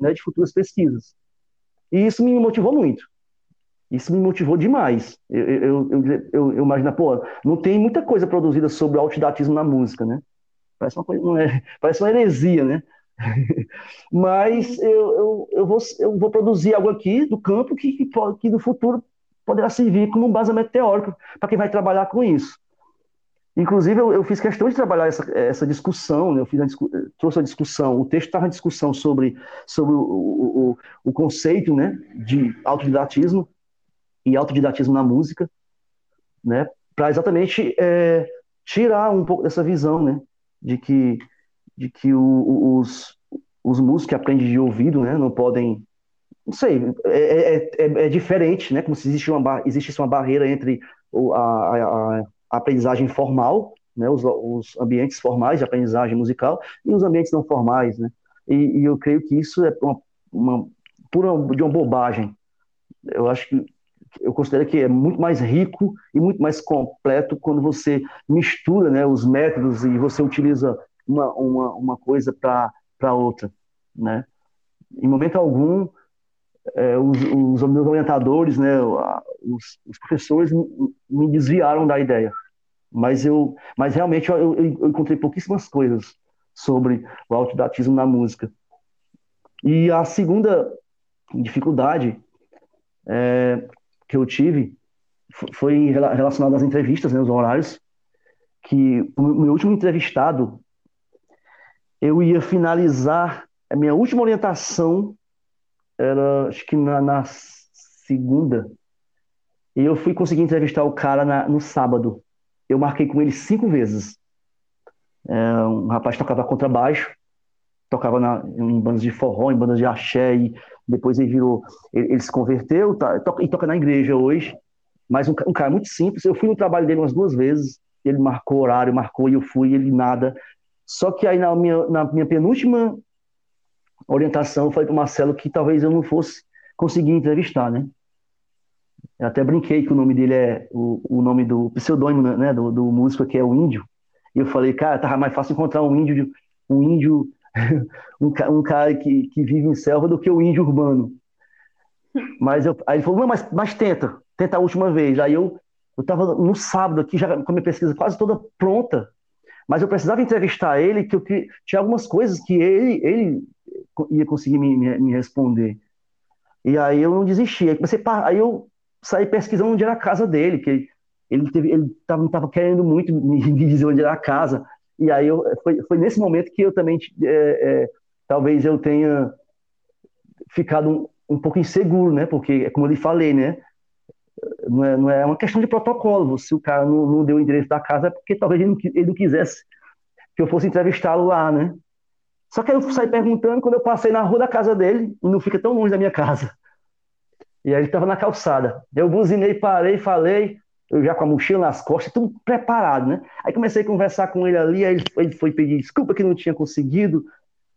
né, de futuras pesquisas. E isso me motivou muito. Isso me motivou demais. Eu, eu, eu, eu, eu imagino, pô, não tem muita coisa produzida sobre o autodidatismo na música, né? Parece uma coisa, não é, parece uma heresia, né? Mas eu, eu, eu, vou, eu vou produzir algo aqui do campo que, que, que no futuro poderá servir como um basamento teórico para quem vai trabalhar com isso. Inclusive, eu, eu, fiz questão de trabalhar essa, essa discussão, né? eu fiz a trouxe a discussão, o texto estava em discussão sobre, sobre o, o, o conceito né, de autodidatismo, e autodidatismo na música, né, para exatamente é, tirar um pouco dessa visão, né, de que de que o, os, os músicos que aprendem de ouvido, né, não podem, não sei, é, é, é, é diferente, né, como se existe uma existe uma barreira entre a, a, a aprendizagem formal, né, os, os, ambientes formais de aprendizagem musical e os ambientes não formais, né, e, e eu creio que isso é uma, uma pura de uma bobagem. Eu acho que eu considero que é muito mais rico e muito mais completo quando você mistura né, os métodos e você utiliza uma, uma, uma coisa para outra. Né? Em momento algum, é, os, os meus orientadores, né, os, os, professores me desviaram da ideia. Mas, eu, mas realmente eu, eu encontrei pouquíssimas coisas sobre o autodidatismo na música. E a segunda dificuldade é, que eu tive foi relacionado às entrevistas, né, os horários, que o meu último entrevistado, eu ia finalizar, a minha última orientação era, acho que na, na segunda, e eu fui conseguir entrevistar o cara na, no sábado. Eu marquei com ele cinco vezes. É, um rapaz tocava contrabaixo, tocava na, em bandas de forró, em bandas de axé, e depois ele virou, ele, ele se converteu tá, toca, e toca na igreja hoje, mas um, um, cara muito simples. Eu fui no trabalho dele umas duas vezes, ele marcou horário, marcou e eu fui, ele nada. Só que aí na minha, na minha penúltima orientação, eu falei para Marcelo que talvez eu não fosse conseguir entrevistar, né? Eu até brinquei que o nome dele é o, o nome do pseudônimo né, do, do músico que é o Índio. E eu falei, cara, tava mais fácil encontrar um índio, um índio um, um cara que, que vive em selva do que o índio urbano. Mas eu, aí ele falou, não, mas, mas tenta, tenta a última vez. Aí eu eu estava no sábado aqui, já com a minha pesquisa quase toda pronta, mas eu precisava entrevistar ele, que eu tinha algumas coisas que ele, ele ia conseguir me, me, responder. E aí eu não desisti. Aí, comecei, aí eu saí pesquisando onde era a casa dele, que ele teve, ele tava, querendo muito me, dizer onde era a casa. E aí eu, foi, foi nesse momento que eu também, é, é, talvez eu tenha ficado um, um pouco inseguro, né? Porque, como eu lhe falei, né? Não é, não é uma questão de protocolo. Se o cara não, não deu o endereço da casa, é porque talvez ele não, ele não quisesse que eu fosse entrevistá-lo lá, né? Só que eu saí perguntando quando eu passei na rua da casa dele, e não fica tão longe da minha casa. E aí ele estava na calçada. Eu buzinei, parei, falei, eu já com a mochila nas costas, tudo preparado, né? Aí comecei a conversar com ele ali, aí ele foi, ele foi pedir desculpa que não tinha conseguido,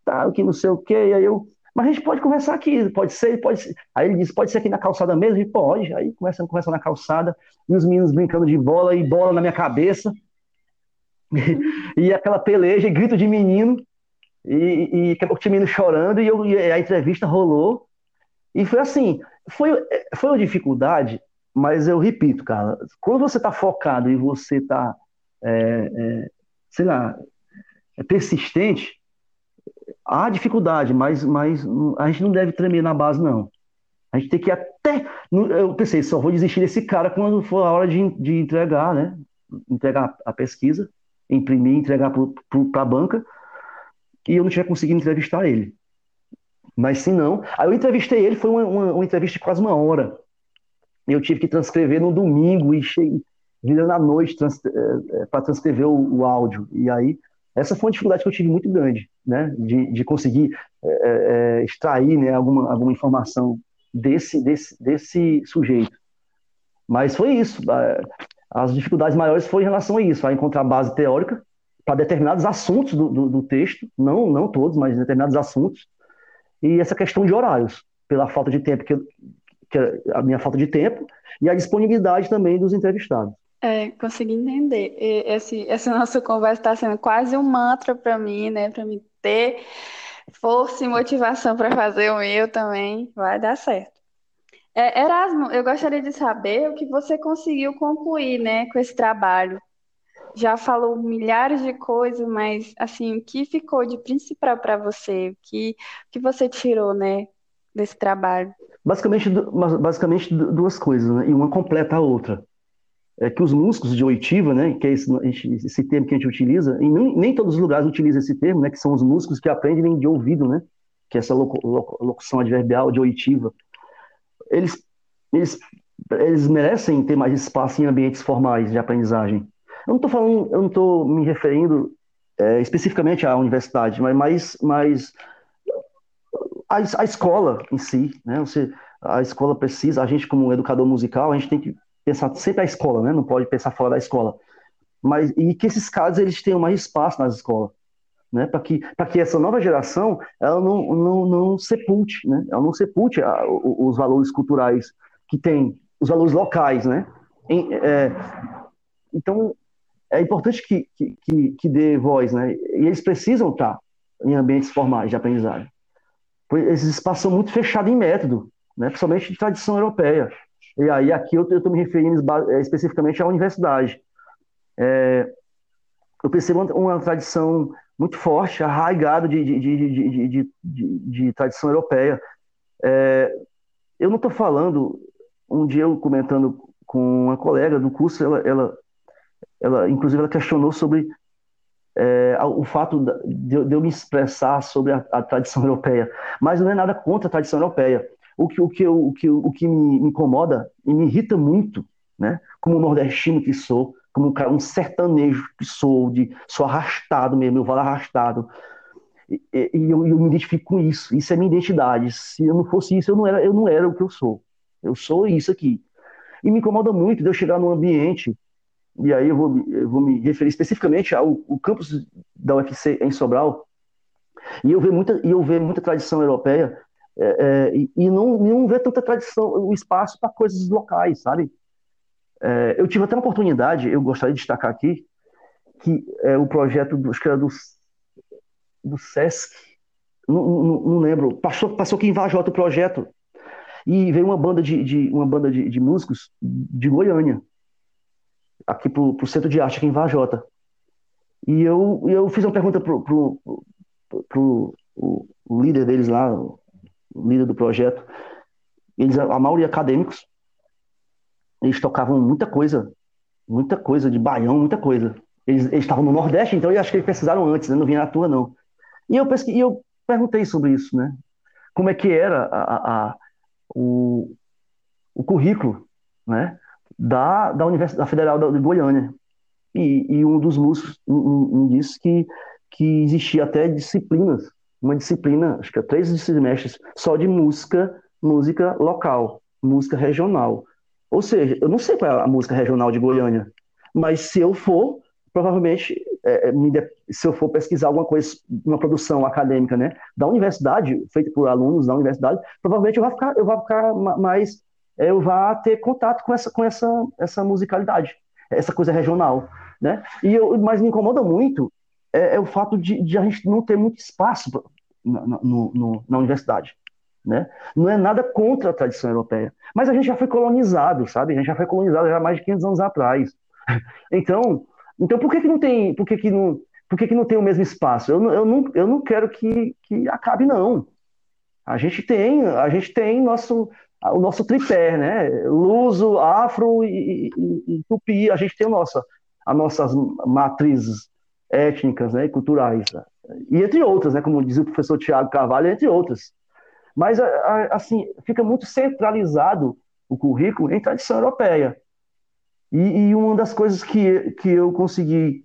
tal, que não sei o quê, aí eu, mas a gente pode conversar aqui, pode ser, pode ser. Aí ele disse, pode ser aqui na calçada mesmo? E pode. Aí começando a conversar na calçada, e os meninos brincando de bola, e bola na minha cabeça, e aquela peleja, e grito de menino, e, e acabou o menino chorando, e, eu, e a entrevista rolou, e foi assim, foi, foi uma dificuldade, mas eu repito, cara, quando você está focado e você está, é, é, sei lá, é persistente, há dificuldade, mas, mas a gente não deve tremer na base, não. A gente tem que até. Eu pensei, só vou desistir desse cara quando for a hora de, de entregar, né? Entregar a pesquisa, imprimir, entregar para a banca, e eu não tinha conseguido entrevistar ele. Mas se não. Aí eu entrevistei ele, foi uma, uma, uma entrevista de quase uma hora. Eu tive que transcrever no domingo e cheguei virando à noite trans, é, é, para transcrever o, o, áudio. E aí, essa foi uma dificuldade que eu tive muito grande, né? De, de conseguir é, é, extrair né, alguma, alguma informação desse, desse, desse sujeito. Mas foi isso. As dificuldades maiores foi em relação a isso, a encontrar base teórica para determinados assuntos do, do, do, texto, não, não todos, mas determinados assuntos, e essa questão de horários, pela falta de tempo, que, que a minha falta de tempo, e a disponibilidade também dos entrevistados. É, consegui entender. Esse, essa nossa conversa está sendo quase um mantra para mim, né? Para me ter força e motivação para fazer o meu também. Vai dar certo. É, Erasmo, eu gostaria de saber o que você conseguiu concluir, né, com esse trabalho. Já falou milhares de coisas, mas assim, o que ficou de principal para você? O que, o que você tirou, né, desse trabalho? Basicamente, basicamente duas coisas, né? E uma completa a outra. É que os músicos de oitiva, né, que é esse, esse termo que a gente utiliza, e nem, nem todos os lugares utilizam esse termo, né, que são os músicos que aprendem de ouvido, né, que é essa locução adverbial de oitiva eles, eles, eles merecem ter mais espaço em ambientes formais de aprendizagem. Eu não estou falando, eu não estou me referindo é, especificamente à universidade, mas mais, mais a, a, escola em si, né? Você, a escola precisa, a gente como educador musical, a gente tem que pensar sempre a escola, né? Não pode pensar fora da escola. Mas e que esses casos eles tenham mais espaço nas escolas né, para que, que essa nova geração ela não, não, não sepulte, né, ela não sepulte a, os, valores culturais que tem, os valores locais. Né? Em, é, então, é importante que, que, que, dê voz, né? e eles precisam estar em ambientes formais de aprendizagem. Esses espaços são muito fechados em método, né? principalmente de tradição europeia. E aí aqui eu estou me referindo é, especificamente à universidade. É, eu percebo uma, tradição muito forte, arraigado de, de, de, de, de tradição europeia. É, eu não estou falando, um dia eu comentando com uma colega do curso, ela, ela, ela inclusive ela questionou sobre é, o fato de, eu me expressar sobre a, a, tradição europeia, mas não é nada contra a tradição europeia. O que, o que, eu, o que, o que me, incomoda e me irrita muito, né, como nordestino que sou, como um, cara, um sertanejo que sou, de, sou arrastado mesmo, eu vou arrastado. E, e eu, eu, me identifico com isso, isso é minha identidade. Se eu não fosse isso, eu não era, eu não era o que eu sou. Eu sou isso aqui. E me incomoda muito de eu chegar num ambiente, e aí eu vou, eu vou me referir especificamente ao, ao campus da UFC em Sobral, e eu ver muita, e eu ver muita tradição europeia, é, é, e, e não, não ver tanta tradição, o espaço para coisas locais, sabe? É, eu tive até uma oportunidade, eu gostaria de destacar aqui, que é o projeto, do, acho que era do, do SESC, não, não, não lembro, passou, passou aqui em Vajota o projeto, e veio uma banda de, de uma banda de, de, músicos de Goiânia, aqui pro, pro Centro de Arte, aqui em Vajota. E eu, eu fiz uma pergunta pro, pro, pro, pro o, líder deles lá, o líder do projeto, eles, a maioria acadêmicos, eles tocavam muita coisa muita coisa de baião, muita coisa. Eles, estavam no Nordeste, então eu acho que eles pesquisaram antes, né? não vinha à toa, não. E eu, pesqui, eu perguntei sobre isso, né? Como é que era a, a, o, o currículo, né? Da, da Universidade Federal de Goiânia. E, e um dos músicos me disse que, que existia até disciplinas, uma disciplina, acho que é três semestres, só de música, música local, música regional. Ou seja, eu não sei qual é a música regional de Goiânia, mas se eu for, provavelmente, é, é se eu for pesquisar alguma coisa, uma produção acadêmica, né, da universidade, feita por alunos da universidade, provavelmente eu vou ficar, eu vou ficar mais, eu vou ter contato com essa, com essa, essa musicalidade, essa coisa regional, né? E eu, mas me incomoda muito é, é o fato de, de, a gente não ter muito espaço na, no, no, na universidade. Né? Não é nada contra a tradição europeia, mas a gente já foi colonizado, sabe? A gente já foi colonizado já há mais de 500 anos atrás. Então, então por que, que não tem, por que, que não, por que, que não tem o mesmo espaço? Eu, eu, não, eu não quero que, que acabe não. A gente tem, a gente tem nosso o nosso tripé, né? Luso, afro e, e, e tupi, a gente tem a nossa, as nossas matrizes étnicas né, e culturais. Né? E entre outras, né, como dizia o professor Tiago Carvalho, entre outras. Mas, assim, fica muito centralizado o currículo em tradição europeia. E, e, uma das coisas que, que eu consegui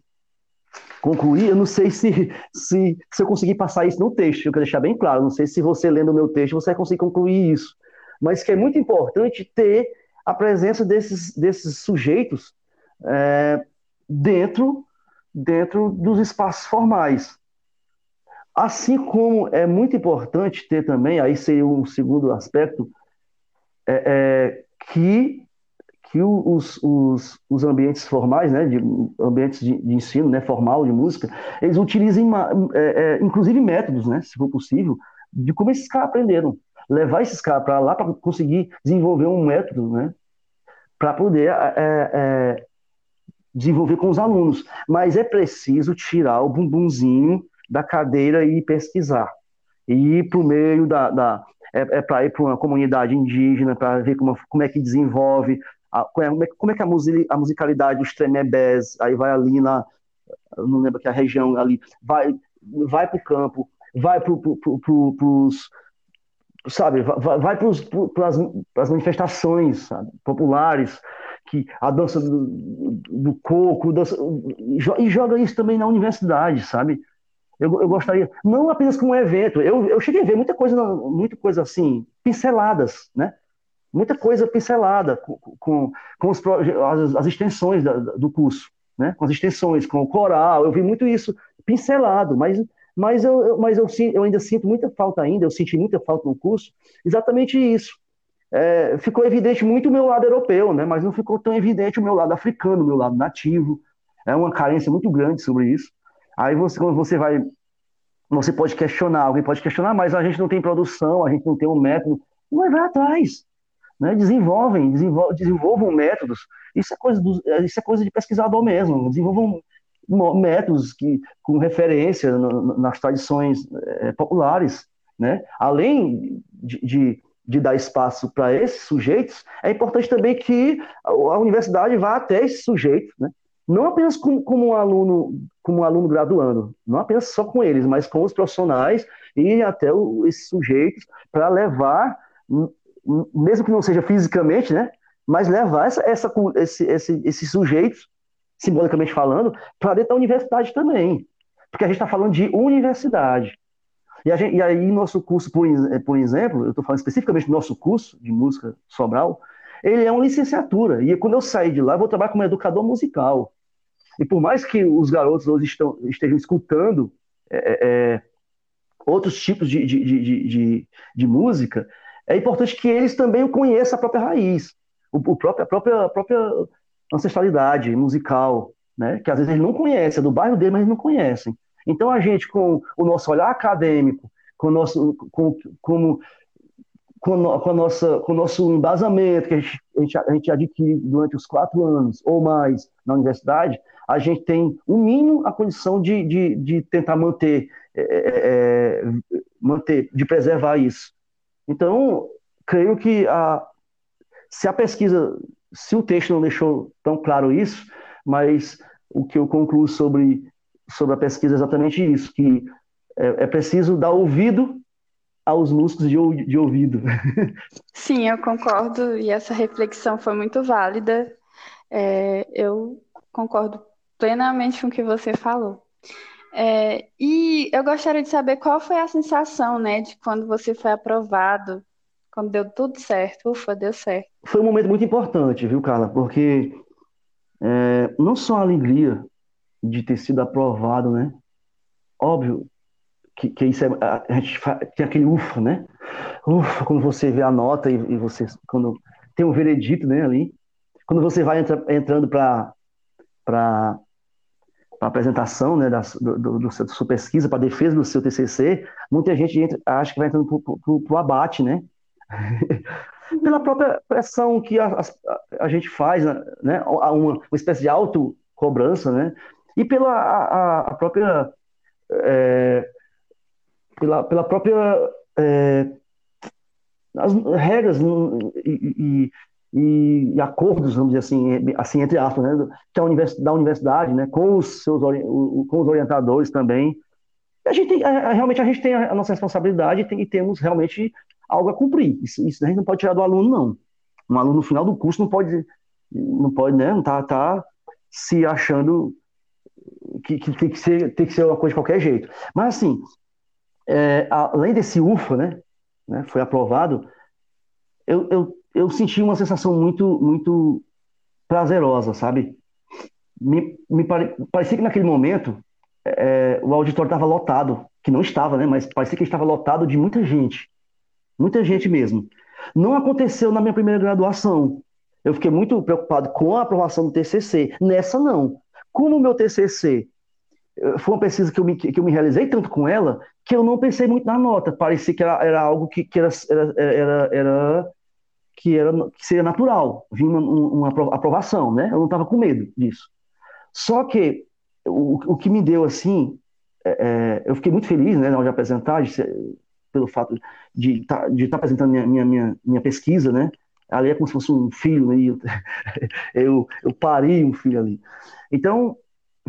concluir, eu não sei se, se, se eu conseguir passar isso no texto, eu quero deixar bem claro, não sei se você lendo o meu texto você vai conseguir concluir isso, mas que é muito importante ter a presença desses, desses sujeitos é, dentro, dentro dos espaços formais. Assim como é muito importante ter também, aí seria um segundo aspecto, é, é, que, que os, os, os ambientes formais, né, de, ambientes de, de ensino né, formal de música, eles utilizem, é, é, inclusive, métodos, né, se for possível, de como esses caras aprenderam. Levar esses caras para lá para conseguir desenvolver um método, né, para poder é, é, desenvolver com os alunos. Mas é preciso tirar o bumbumzinho da cadeira e pesquisar. E ir para o meio da. da é, é para ir para uma comunidade indígena, para ver como, como é que desenvolve, a, como, é, como é que a, music, a musicalidade dos tremebés, aí vai ali na. não lembro que a região ali, vai, vai para o campo, vai para pro, os sabe, vai, vai para as manifestações sabe, populares, que a dança do, do coco, dança, e joga isso também na universidade, sabe? Eu, eu gostaria, não apenas como um evento, eu, eu cheguei a ver muita coisa, muita coisa assim, pinceladas, né? Muita coisa pincelada com, com, com os, as, as extensões da, do curso, né? Com as extensões, com o coral, eu vi muito isso pincelado, mas, mas, eu, mas eu, eu ainda sinto muita falta ainda, eu senti muita falta no curso, exatamente isso. É, ficou evidente muito o meu lado europeu, né? Mas não ficou tão evidente o meu lado africano, o meu lado nativo. É uma carência muito grande sobre isso. Aí você, quando você vai, você pode questionar, alguém pode questionar, mas a gente não tem produção, a gente não tem um método, mas vai atrás, né? Desenvolvem, desenvolvam, métodos. Isso é coisa do, isso é coisa de pesquisador mesmo. Desenvolvam métodos que com referência nas tradições é, populares, né? Além de, de, de dar espaço para esses sujeitos, é importante também que a universidade vá até esses sujeitos, né? não apenas como, como, um aluno, como um aluno graduando, não apenas só com eles, mas com os profissionais e até o, esses sujeitos para levar, mesmo que não seja fisicamente, né, mas levar essa, essa, esse, esse, esses sujeitos, simbolicamente falando, para dentro da universidade também, porque a gente está falando de universidade. E, gente, e, aí, nosso curso, por, por exemplo, eu estou falando especificamente do nosso curso de música Sobral, ele é uma licenciatura. E quando eu sair de lá, vou trabalhar como educador musical. E por mais que os garotos hoje estão, estejam escutando é, é, outros tipos de, de, de, de, de música, é importante que eles também conheçam a própria raiz, o, o próprio, a, própria, a própria ancestralidade musical, né? que às vezes eles não conhecem, é do bairro dele, mas eles não conhecem. Então a gente, com o nosso olhar acadêmico, com o nosso, com, como com, a nossa, com o nosso embasamento que a gente, a gente, adquire durante os quatro anos ou mais na universidade, a gente tem, um mínimo, a condição de, de, de tentar manter, é, é, é, manter, de preservar isso. Então, creio que a, se a pesquisa se o texto não deixou tão claro isso, mas o que eu concluo sobre, sobre a pesquisa é exatamente isso, que é, é preciso dar ouvido aos músicos de, de ouvido. Sim, eu concordo, e essa reflexão foi muito válida. É, eu concordo plenamente com o que você falou. É, e eu gostaria de saber qual foi a sensação, né, de quando você foi aprovado, quando deu tudo certo. Ufa, deu certo. Foi um momento muito importante, viu, Carla? Porque é, não só a alegria de ter sido aprovado, né? Óbvio que, que isso é, a gente tem aquele ufa, né? Ufa, quando você vê a nota e, e você, quando tem um veredito, né, ali. Quando você vai entra, entrando para para apresentação né, da, do, do, do, sua pesquisa, para defesa do seu TCC, muita gente entra, acha que vai entrando para o abate, né? Pela própria pressão que a, a, a gente faz, né? Uma, uma espécie de autocobrança, né? E pela a, a própria... É, pela, pela própria... É, as regras e, e, e, acordos, vamos dizer assim, assim entre aspas, né, que a da universidade, né, com os seus com os orientadores também. A gente tem, realmente a gente tem a nossa responsabilidade tem, e temos realmente algo a cumprir. Isso, isso, a gente não pode tirar do aluno não. Um aluno no final do curso não pode não pode, né, não tá, tá se achando que, que, tem que ser tem que ser uma coisa de qualquer jeito. Mas assim, é, além desse UFA, né, né, foi aprovado, eu, eu eu senti uma sensação muito, muito prazerosa, sabe? Me, me pare, parecia que naquele momento é, o auditório estava lotado, que não estava, né? Mas parecia que estava lotado de muita gente, muita gente mesmo. Não aconteceu na minha primeira graduação. Eu fiquei muito preocupado com a aprovação do TCC. Nessa não. Como o meu TCC eh, foi uma pesquisa que eu me, que eu me realizei tanto com ela que eu não pensei muito na nota. Parecia que era, era algo que, que era, era, era, que, era, que seria natural, vir uma, uma aprovação, né? Eu não estava com medo disso. Só que o, o que me deu assim, é eu fiquei muito feliz, né, na hora de apresentar, de ser, pelo fato de tá, estar tá apresentando minha, minha, minha, minha, pesquisa, né? Ali é como se fosse um filho, né? eu, eu, pari um filho ali. Então,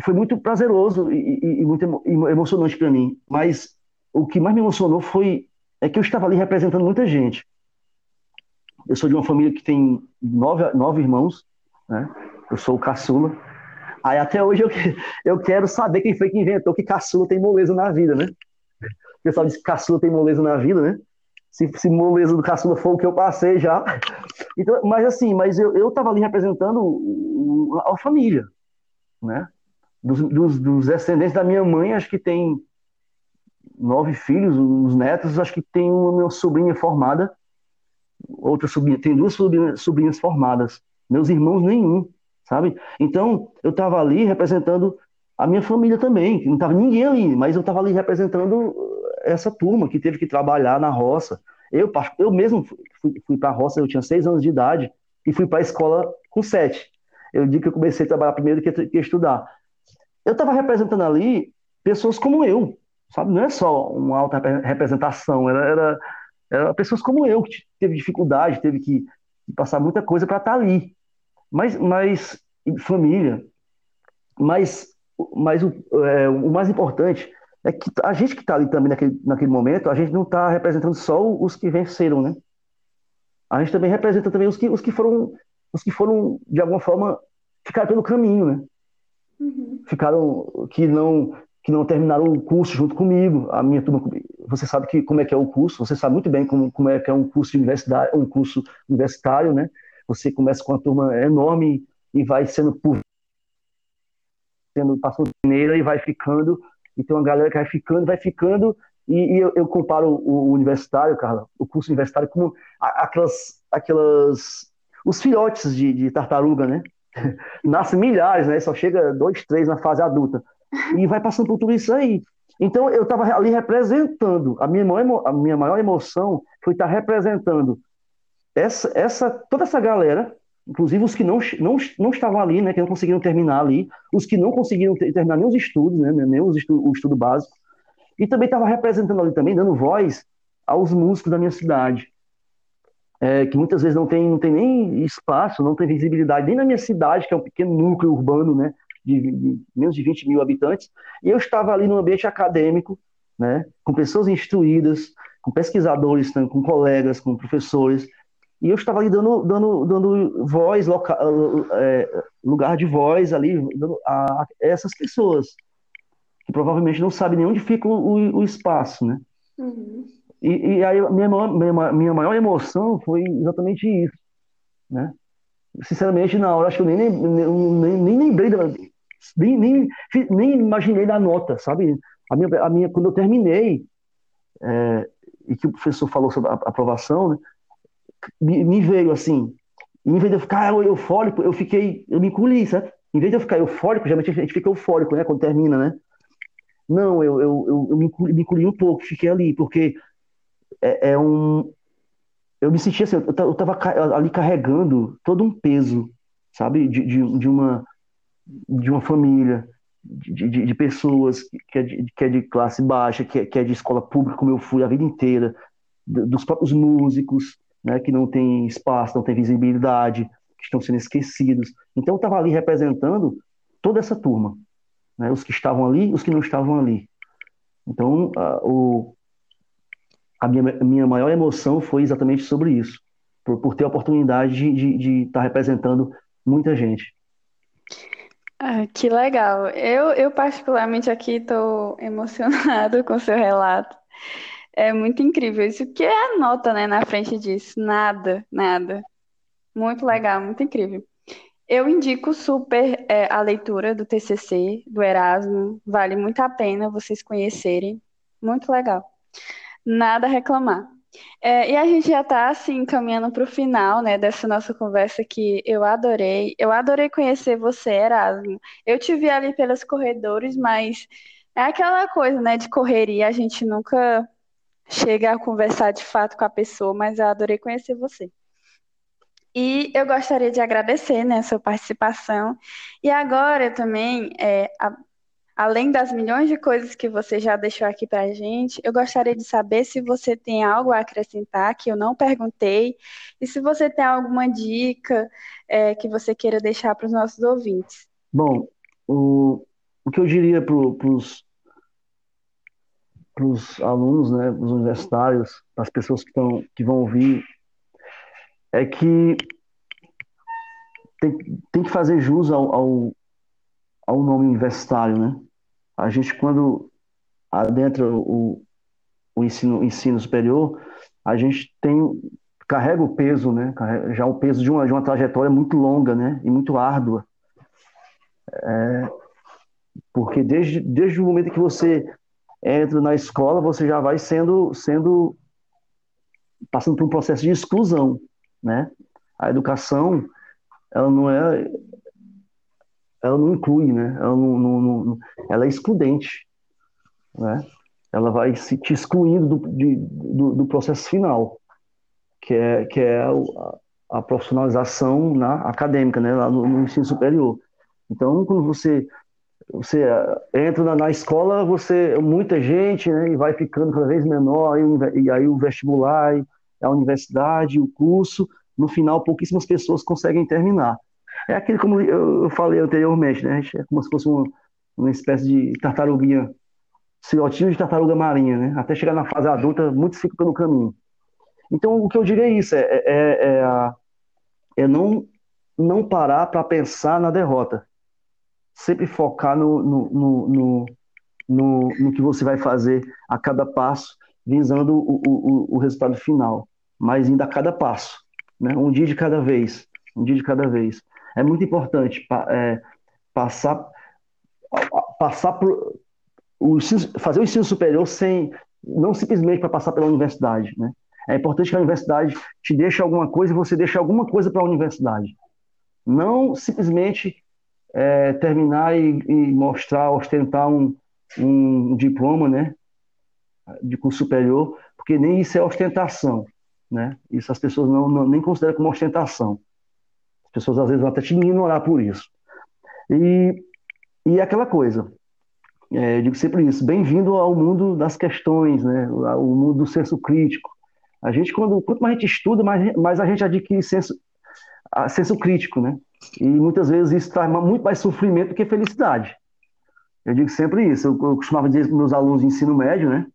foi muito prazeroso e, e, e muito emocionante para mim. Mas o que mais me emocionou foi é que eu estava ali representando muita gente. Eu sou de uma família que tem nove, nove irmãos, né? Eu sou o caçula. Aí até hoje eu, eu quero saber quem foi que inventou que caçula tem moleza na vida, né? Pessoal diz que caçula tem moleza na vida, né? Se, se moleza do caçula for o que eu passei já. Então, mas assim, mas eu, eu tava ali representando a família, né? Dos, dos, dos descendentes da minha mãe, acho que tem nove filhos, os netos, acho que tem uma minha sobrinha formada outra sobrinha, tem duas sobrinhas, sobrinhas formadas, meus irmãos nenhum, sabe? Então, eu estava ali representando a minha família também, não estava ninguém ali, mas eu estava ali representando essa turma que teve que trabalhar na roça. Eu, eu mesmo fui, fui para a roça, eu tinha seis anos de idade e fui para a escola com sete. Eu digo que eu comecei a trabalhar primeiro que, que estudar. Eu estava representando ali pessoas como eu, sabe? Não é só uma alta representação, era, era eram pessoas como eu, que teve dificuldade, teve que, passar muita coisa para estar tá ali. Mas, mas família. Mas, mas o, é, o mais importante é que a gente que está ali também naquele, naquele momento, a gente não está representando só os que venceram, né? A gente também representa também os que, os que foram, os que foram de alguma forma ficaram pelo caminho, né? Uhum. Ficaram que não que não terminaram o curso junto comigo, a minha turma você sabe que como é que é o curso, você sabe muito bem como, como é que é um curso universitário, um curso universitário, né? Você começa com uma turma enorme e vai sendo por sendo passando peneira e vai ficando, e tem uma galera que vai ficando, vai ficando, e, e eu, eu, comparo o, o, universitário, Carla, o curso universitário como aquelas, aquelas, os filhotes de, de tartaruga, né? Nascem milhares, né? Só chega dois, três na fase adulta. E vai passando por tudo isso aí. Então eu estava ali representando, a minha, maior, a minha maior emoção foi estar representando essa, essa, toda essa galera, inclusive os que não, não, não estavam ali, né, que não conseguiram terminar ali, os que não conseguiram ter, terminar nem os estudos, né, nem os estudo, o estudo básico, e também estava representando ali também, dando voz aos músicos da minha cidade. é, que muitas vezes não tem, não tem nem espaço, não tem visibilidade, nem na minha cidade, que é um pequeno núcleo urbano, né, de, de menos de 20 mil habitantes, e eu estava ali no ambiente acadêmico, né, com pessoas instruídas, com pesquisadores, com colegas, com professores, e eu estava ali dando, dando, dando voz, loca, é, lugar de voz ali a, a, essas pessoas, que provavelmente não sabem nem onde fica o, o espaço, né? Uhum. E, e, aí minha maior, minha, minha maior emoção foi exatamente isso, né? Sinceramente, na hora, acho que eu nem, nem, nem lembrei, da, nem, nem, nem imaginei da nota, sabe? A minha, a minha, quando eu terminei, é, e que o professor falou sobre a aprovação, né? Me, veio assim, em vez de eu ficar eufórico, eu fiquei, eu me encolhi? Em vez de eu ficar eufórico, geralmente a gente fica eufórico, né, quando termina, né? Não, eu, eu, eu, eu me, encolhi, me encolhi um pouco, fiquei ali, porque é, é um. Eu me sentia assim, eu estava ali carregando todo um peso, sabe, de, de, de uma, de uma família, de, de, de, pessoas que é de, que é de classe baixa, que é, que é de escola pública, como eu fui a vida inteira, dos próprios músicos, né, que não tem espaço, não tem visibilidade, que estão sendo esquecidos. Então eu estava ali representando toda essa turma, né, os que estavam ali, os que não estavam ali. Então a, o, a minha, minha maior emoção foi exatamente sobre isso, por, por ter a oportunidade de estar tá representando muita gente. Ah, que legal. Eu, eu particularmente aqui estou emocionado com seu relato. É muito incrível. Isso que é a nota, né, na frente disso? Nada, nada. Muito legal, muito incrível. Eu indico super é, a leitura do TCC, do Erasmo. Vale muito a pena vocês conhecerem. Muito legal. Nada a reclamar. É, e a gente já está assim caminhando para o final, né, dessa nossa conversa que eu adorei. Eu adorei conhecer você, Erasmo. Eu te vi ali pelos corredores, mas é aquela coisa, né, de correria. A gente nunca chega a conversar de fato com a pessoa, mas eu adorei conhecer você. E eu gostaria de agradecer né, a sua participação. E agora também, é, a, além das milhões de coisas que você já deixou aqui para a gente, eu gostaria de saber se você tem algo a acrescentar que eu não perguntei, e se você tem alguma dica é, que você queira deixar para os nossos ouvintes. Bom, o, o que eu diria para os para os alunos, né, os universitários, as pessoas que, estão, que vão ouvir, é que tem, tem que fazer jus ao, ao, ao nome universitário, né? A gente, quando adentra o, o ensino, ensino superior, a gente tem carrega o peso, né? Já o peso de uma, de uma trajetória muito longa, né? E muito árdua. É, porque desde, desde o momento que você entra na escola, você já vai sendo, sendo passando por um processo de exclusão, né? A educação, ela não é, ela não inclui, né? Ela não, não, não ela é excludente, né? Ela vai se te excluindo do, de, do, do, processo final, que é que é a, a profissionalização na acadêmica, né? Lá no, no ensino superior. Então, quando você você eh, entra na, escola, você muita gente, né, e vai ficando cada vez menor, e, aí o vestibular, a universidade, o curso, no final pouquíssimas pessoas conseguem terminar. É aquele como eu, falei anteriormente, né, é como se fosse uma, uma espécie de tartaruguinha, filhotinho de tartaruga marinha, né, até chegar na fase adulta, muitos ficam pelo caminho. Então, o que eu diria é isso, é, é, é, é não, não parar para pensar na derrota sempre focar no, no, no, no, no, que você vai fazer a cada passo, visando o, o, o resultado final, mas indo a cada passo, né? um dia de cada vez, um dia de cada vez. É muito importante é, passar, passar por, o, fazer o ensino superior sem, não simplesmente para passar pela universidade, né? É importante que a universidade te deixe alguma coisa e você deixe alguma coisa para a universidade. Não simplesmente é, terminar e, e, mostrar, ostentar um, um diploma, né, de curso superior, porque nem isso é ostentação, né? Isso as pessoas não, não nem consideram como ostentação. As pessoas às vezes vão até te ignorar por isso. E, e é aquela coisa, é, eu digo sempre isso, bem-vindo ao mundo das questões, né? O mundo do senso crítico, A gente, quando, quanto mais a gente estuda, mais, mais a gente adquire senso, senso crítico, né? E muitas vezes isso traz muito mais sofrimento do que felicidade. Eu digo sempre isso. Eu, eu costumava dizer para meus alunos de ensino médio, né?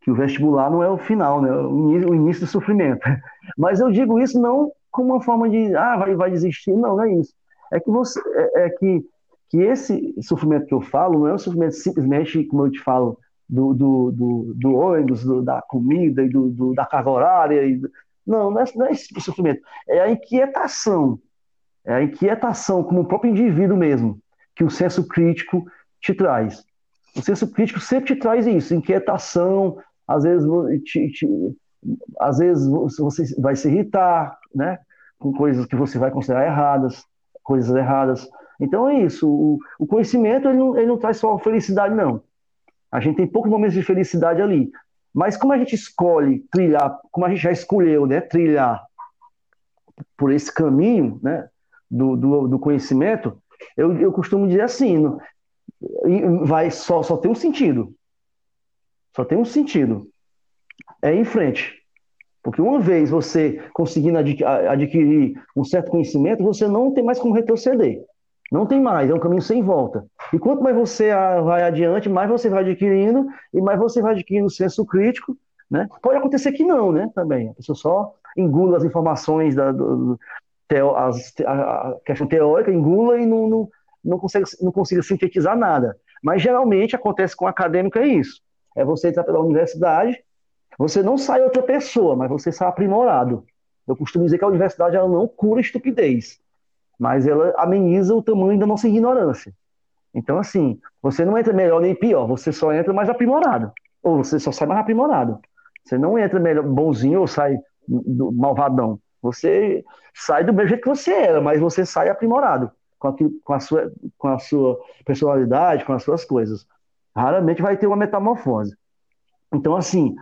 Que o vestibular não é o final, né? O início do sofrimento. Mas eu digo isso não como uma forma de, ah, vai, vai desistir. Não, não é isso. É que você, é, é que, que esse sofrimento que eu falo não é um sofrimento simplesmente, como eu te falo, do, do, do, do ônibus, do, da comida e do, do, da carga horária. E, não, não é, não é esse tipo sofrimento. É a inquietação. É a inquietação como o próprio indivíduo mesmo, que o senso crítico te traz. O senso crítico sempre te traz isso, inquietação, às vezes, te, te, às vezes você vai se irritar, né? Com coisas que você vai considerar erradas, coisas erradas. Então é isso. O, o conhecimento ele não, ele não traz só felicidade, não. A gente tem poucos momentos de felicidade ali. Mas como a gente escolhe trilhar, como a gente já escolheu, né, trilhar por esse caminho, né, do, do, do conhecimento, eu, eu costumo dizer assim, vai só, só tem um sentido. Só tem um sentido. É em frente. Porque uma vez você conseguindo adquirir um certo conhecimento, você não tem mais como retroceder. Não tem mais, é um caminho sem volta. E quanto mais você vai adiante, mais você vai adquirindo e mais você vai adquirindo senso crítico, né? Pode acontecer que não, né? Também a pessoa só engula as informações da do, teo, as, a questão teórica, engula e não, não, não consegue não consiga sintetizar nada. Mas geralmente acontece com acadêmico é isso. É você entrar pela universidade, você não sai outra pessoa, mas você sai aprimorado. Eu costumo dizer que a universidade ela não cura estupidez mas ela ameniza o tamanho da nossa ignorância. Então, assim, você não entra melhor nem pior, você só entra mais aprimorado, ou você só sai mais aprimorado. Você não entra melhor bonzinho ou sai malvadão. Você sai do mesmo jeito que você era, mas você sai aprimorado com, aquilo, com, a sua, com a sua personalidade, com as suas coisas. Raramente vai ter uma metamorfose. Então, assim,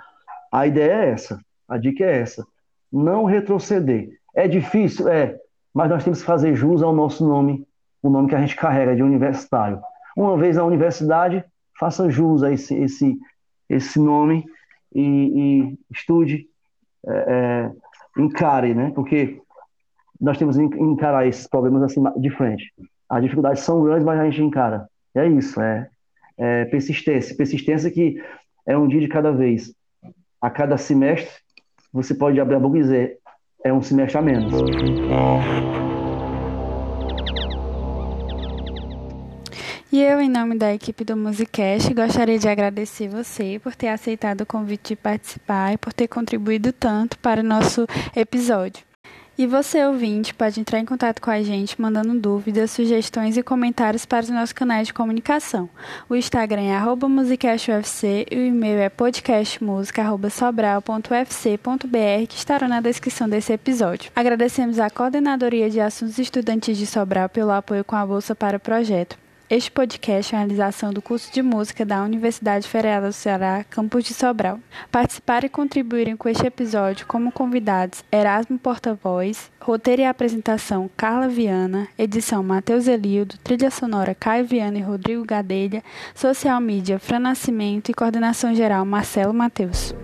a ideia é essa, a dica é essa. Não retroceder. É difícil? É mas nós temos que fazer jus ao nosso nome, o nome que a gente carrega de universitário. Uma vez na universidade, faça jus a esse, esse, esse nome e, e estude, é, é, encare, né? Porque nós temos que encarar esses problemas assim de frente. As dificuldades são grandes, mas a gente encara. É isso, é, é persistência. Persistência que é um dia de cada vez. A cada semestre, você pode abrir a boca e dizer: é um semestre a menos. E eu, em nome da equipe do Musicast, gostaria de agradecer você por ter aceitado o convite de participar e por ter contribuído tanto para o nosso episódio. E você, ouvinte, pode entrar em contato com a gente mandando dúvidas, sugestões e comentários para os nossos canais de comunicação. O Instagram é musicastufc e o e-mail é podcastmusica.sobral.ufc.br que estará na descrição desse episódio. Agradecemos à Coordenadoria de Assuntos Estudantis de Sobral pelo apoio com a Bolsa para o projeto. Este podcast é a realização do curso de música da Universidade Federal do Ceará, campus de Sobral. Participaram e contribuírem com este episódio como convidados Erasmo Porta-Voz, roteiro e apresentação Carla Viana, edição Matheus Elildo, trilha sonora Caio Viana e Rodrigo Gadelha, social mídia Fran Nascimento e coordenação geral Marcelo Matheus.